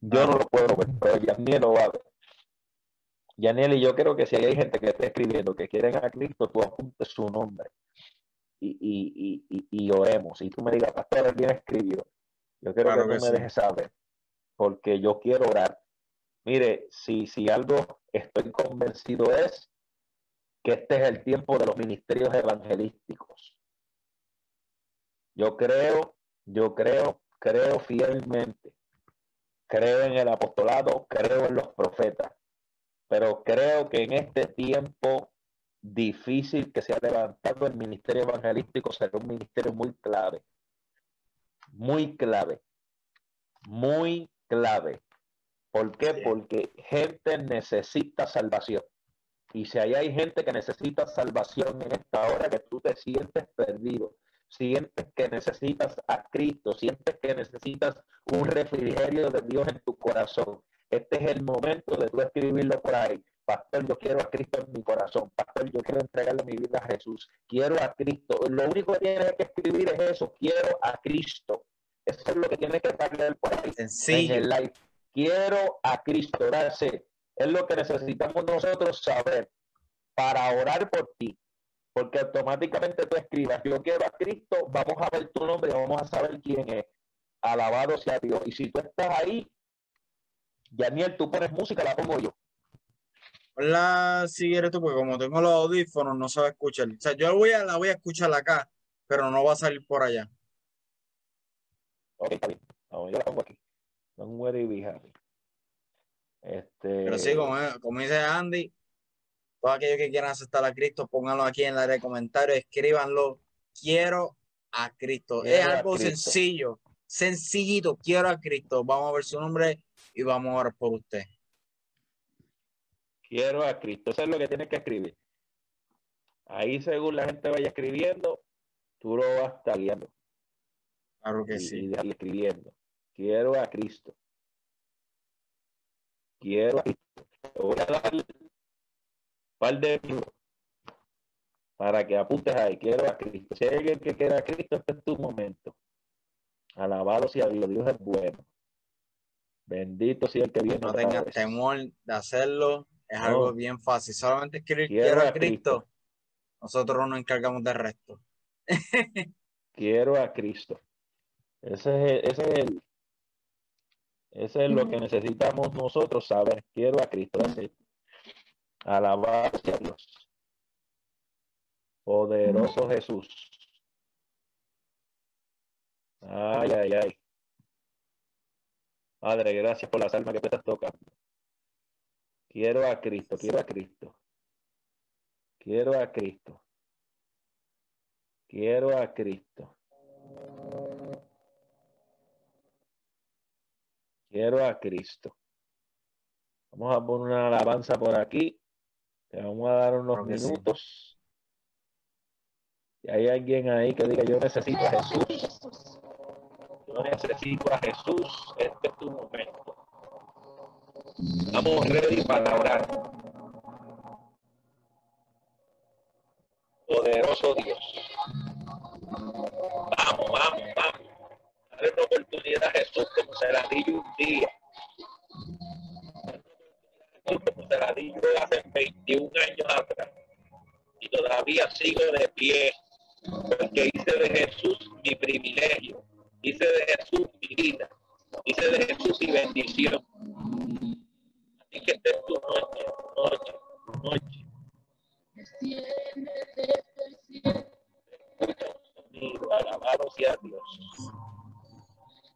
Yo no lo puedo ver, pero Yamiel lo va a ver. Yaniel, y yo creo que si hay gente que esté escribiendo que quieren a Cristo, tú apuntes su nombre y, y, y, y oremos. Y tú me digas, pastor, alguien escribió. Yo quiero que, tú me dejes saber, porque yo quiero orar. Mire, si, si algo estoy convencido es que este es el tiempo de los ministerios evangelísticos. Yo creo, yo creo, creo fielmente, creo en el apostolado, creo en los profetas, pero creo que en este tiempo difícil que se ha levantado el ministerio evangelístico será un ministerio muy clave, muy clave, muy clave. ¿Por qué? Porque gente necesita salvación. Y si ahí hay gente que necesita salvación en esta hora que tú te sientes perdido, sientes que necesitas a Cristo, sientes que necesitas un refrigerio de Dios en tu corazón, este es el momento de tú escribirlo por ahí. Pastor, yo quiero a Cristo en mi corazón. Pastor, yo quiero entregarle mi vida a Jesús. Quiero a Cristo. Lo único que tienes que escribir es eso. Quiero a Cristo. Eso es lo que tienes que estar por ahí. En el live. Quiero a Cristo. Es lo que necesitamos nosotros saber para orar por ti. Porque automáticamente tú escribas, yo quiero a Cristo, vamos a ver tu nombre, vamos a saber quién es. Alabado sea Dios. Y si tú estás ahí, Daniel, tú pones música, la pongo yo. Hola, si quieres tú, porque como tengo los audífonos, no se va a escuchar. O sea, yo voy a, la voy a escuchar acá, pero no va a salir por allá. Ok, está bien. yo la pongo aquí. Don't worry, be happy. Este... Pero sí, como, como dice Andy, todos aquellos que quieran aceptar a Cristo, pónganlo aquí en la área de comentarios, escríbanlo. Quiero a Cristo. es algo sencillo, sencillito. Quiero a Cristo. Vamos a ver su nombre y vamos a orar por usted. Quiero a Cristo. Eso es lo que tienes que escribir. Ahí, según la gente vaya escribiendo, tú lo vas guiando. Claro que sí. Y escribiendo. Quiero a Cristo. Quiero a Cristo. Te voy a dar un par de minutos para que apuntes ahí. Quiero a Cristo. Si hay alguien que quiera a Cristo, este es tu momento. Alabado sea Dios. Dios es bueno. Bendito sea el que viene. No tengas temor de hacerlo. Es algo bien fácil. Solamente escribir quiero, a Cristo. Nosotros nos encargamos del resto. quiero a Cristo. Ese es, ese es ese es lo que necesitamos nosotros saber. Quiero a Cristo. Así. Alabar a Dios. Poderoso Jesús. Ay, ay, ay. Padre, gracias por las almas que te estás tocando. Quiero a Cristo, quiero a Cristo. Quiero a Cristo. Quiero a Cristo. Quiero a Cristo. Vamos a poner una alabanza por aquí. Te vamos a dar unos minutos. Y hay alguien ahí que diga, yo necesito a Jesús necesito a Jesús, este es tu momento. Estamos ready para orar. Poderoso Dios. Vamos, vamos, vamos. Dale una oportunidad a Jesús como se la di un día. Como se la di yo hace 21 años atrás. Y todavía sigo de pie. Porque hice de Jesús mi privilegio Dice de Jesús mi vida. Dice de Jesús mi bendición. Así que esta es tu noche, noche, noche. Alabado sea Dios.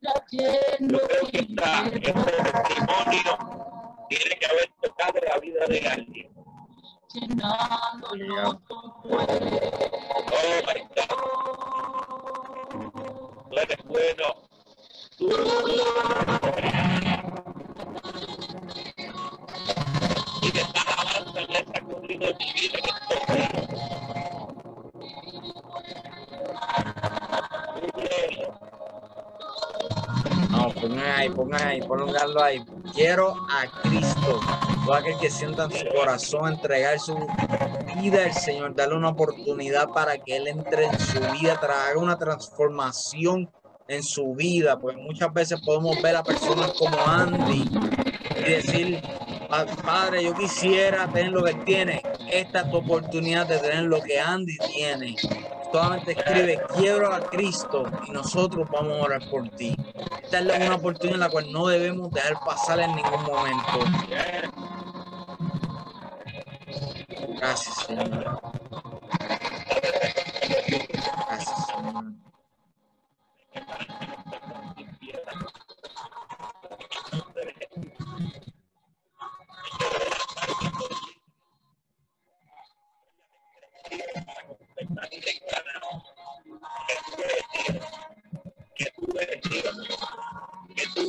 Yo creo que esta, este testimonio tiene que haber tocado la vida de alguien. Oh my God. Tú eres bueno. Tú y que esta alabanza ya está cubriendo mi vida pongan ahí, pongan ahí, pónganlo ahí. Quiero a Cristo. Todo aquel que sienta en su corazón entregar su vida al Señor, darle una oportunidad para que Él entre en su vida, traiga una transformación en su vida. Pues muchas veces podemos ver a personas como Andy y decir, "Pa- Padre, yo quisiera tener lo que tiene. Esta es tu oportunidad de tener lo que Andy tiene. Solamente escribe, quiero a Cristo y nosotros vamos a orar por ti. Esta es una oportunidad en la cual no debemos dejar pasar en ningún momento. Gracias, Señor.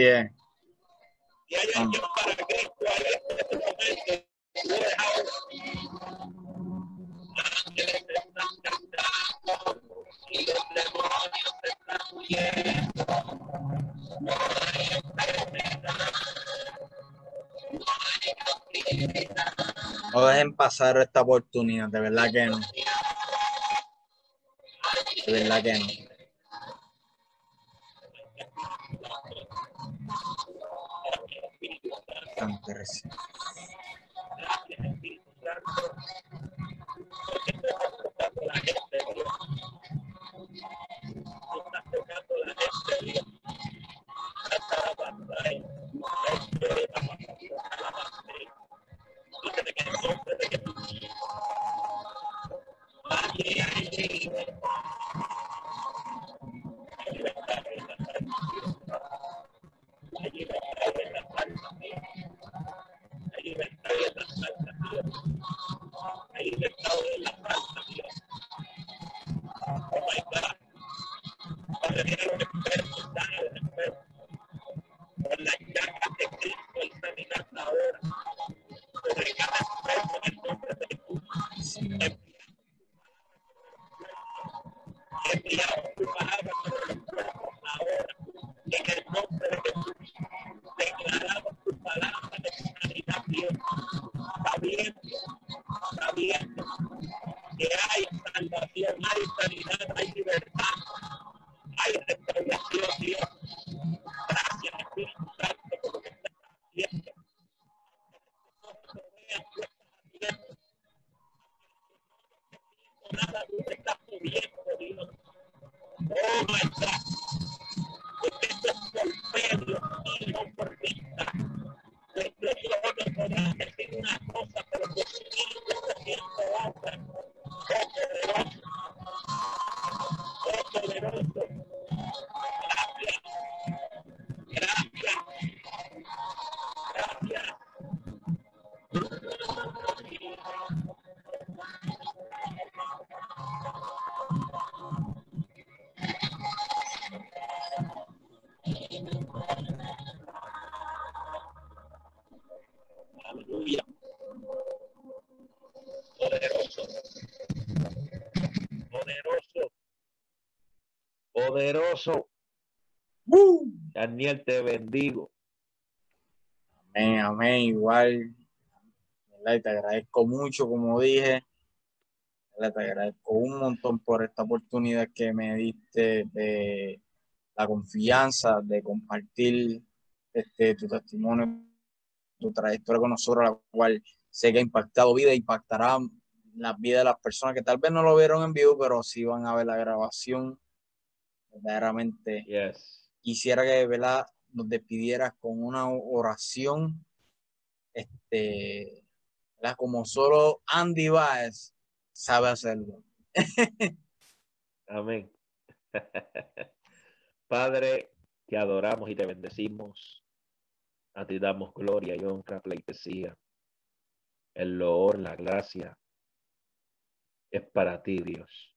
Vamos. Sí es. Y hay alguien para Cristo ahí en este momento. Tú eres ahora. Ángeles están cantando y los demonios están huyendo. No hay enfermedad. No dejen pasar esta oportunidad, de verdad que no. De verdad que no. Poderoso. Daniel, te bendigo. Amén, amén. Igual, te agradezco mucho, como dije. Te agradezco un montón por esta oportunidad que me diste de la confianza de compartir este, tu testimonio, tu trayectoria con nosotros, la cual sé que ha impactado vida, impactará la vida de las personas que tal vez no lo vieron en vivo, pero sí van a ver la grabación. Verdaderamente quisiera que ¿verdad? nos despidieras con una oración, este, como solo Andy Baez sabe hacerlo. Amén. *laughs* Padre, te adoramos y te bendecimos. A ti damos gloria y honra, pleitesía. El loor, la gracia es para ti, Dios.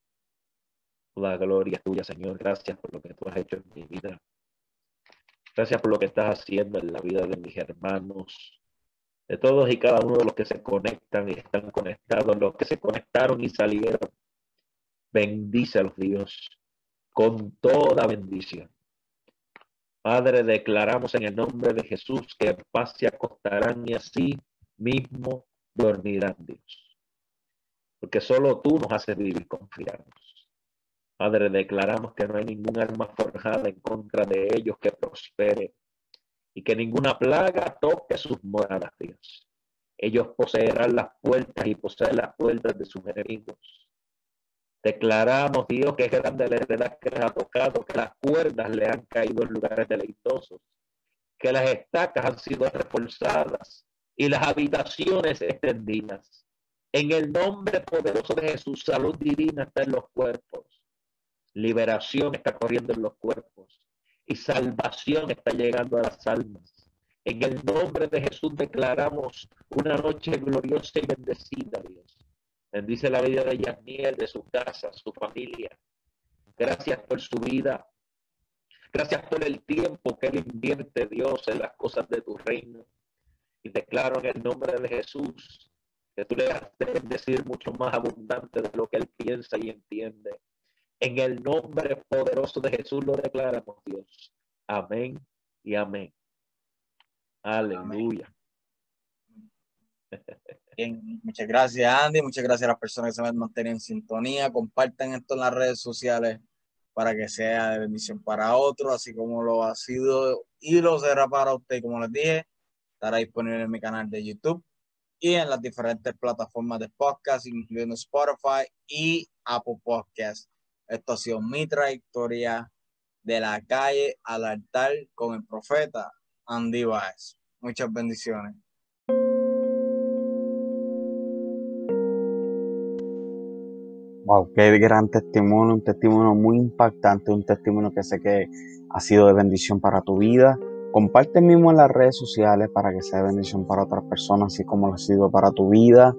La gloria tuya, Señor. Gracias por lo que tú has hecho en mi vida. Gracias por lo que estás haciendo en la vida de mis hermanos, de todos y cada uno de los que se conectan y están conectados, los que se conectaron y salieron. Bendícelos, Dios, con toda bendición. Padre, declaramos en el nombre de Jesús que en paz se acostarán y así mismo dormirán, Dios. Porque solo tú nos haces vivir confiados. Padre, declaramos que no hay ningún arma forjada en contra de ellos que prospere y que ninguna plaga toque sus moradas, Dios. Ellos poseerán las puertas y poseen las puertas de sus enemigos Declaramos, Dios, que es grande la heredad que les ha tocado, que las cuerdas le han caído en lugares deleitosos, que las estacas han sido reforzadas y las habitaciones extendidas. En el nombre poderoso de Jesús, salud divina está en los cuerpos, liberación está corriendo en los cuerpos y salvación está llegando a las almas. En el nombre de Jesús declaramos una noche gloriosa y bendecida, Dios Bendice la vida de Yaniel, de su casa, su familia. Gracias por su vida. Gracias por el tiempo que él invierte, Dios, en las cosas de tu reino. Y declaro en el nombre de Jesús que tú le has de bendecir mucho más abundante de lo que él piensa y entiende. En el nombre poderoso de Jesús lo declaramos, Dios. Amén y amén. Aleluya. Muchas gracias Andy, muchas gracias a las personas que se mantienen en sintonía, compartan esto en las redes sociales para que sea de bendición para otros, así como lo ha sido y lo será para usted, como les dije, estará disponible en mi canal de YouTube y en las diferentes plataformas de podcast, incluyendo Spotify y Apple Podcasts. Esto ha sido mi trayectoria de la calle al altar con el profeta Andy Baez. Muchas bendiciones. Wow, qué gran testimonio, un testimonio muy impactante, un testimonio que sé que ha sido de bendición para tu vida. Comparte mismo en las redes sociales para que sea de bendición para otras personas, así como lo ha sido para tu vida.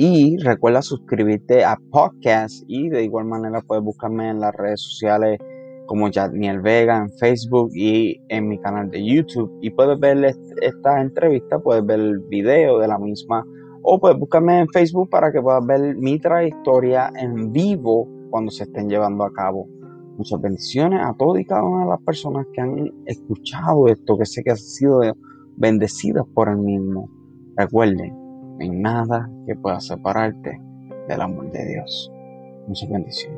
Y recuerda suscribirte a podcast y de igual manera puedes buscarme en las redes sociales como Jadniel Vega en Facebook y en mi canal de YouTube. Y puedes ver esta entrevista, puedes ver el video de la misma o puedes buscarme en Facebook para que puedas ver mi trayectoria en vivo cuando se estén llevando a cabo. Muchas bendiciones a todas y cada una de las personas que han escuchado esto, que sé que han sido bendecidas por el mismo. Recuerden, no hay nada que pueda separarte del amor de Dios. Muchas bendiciones.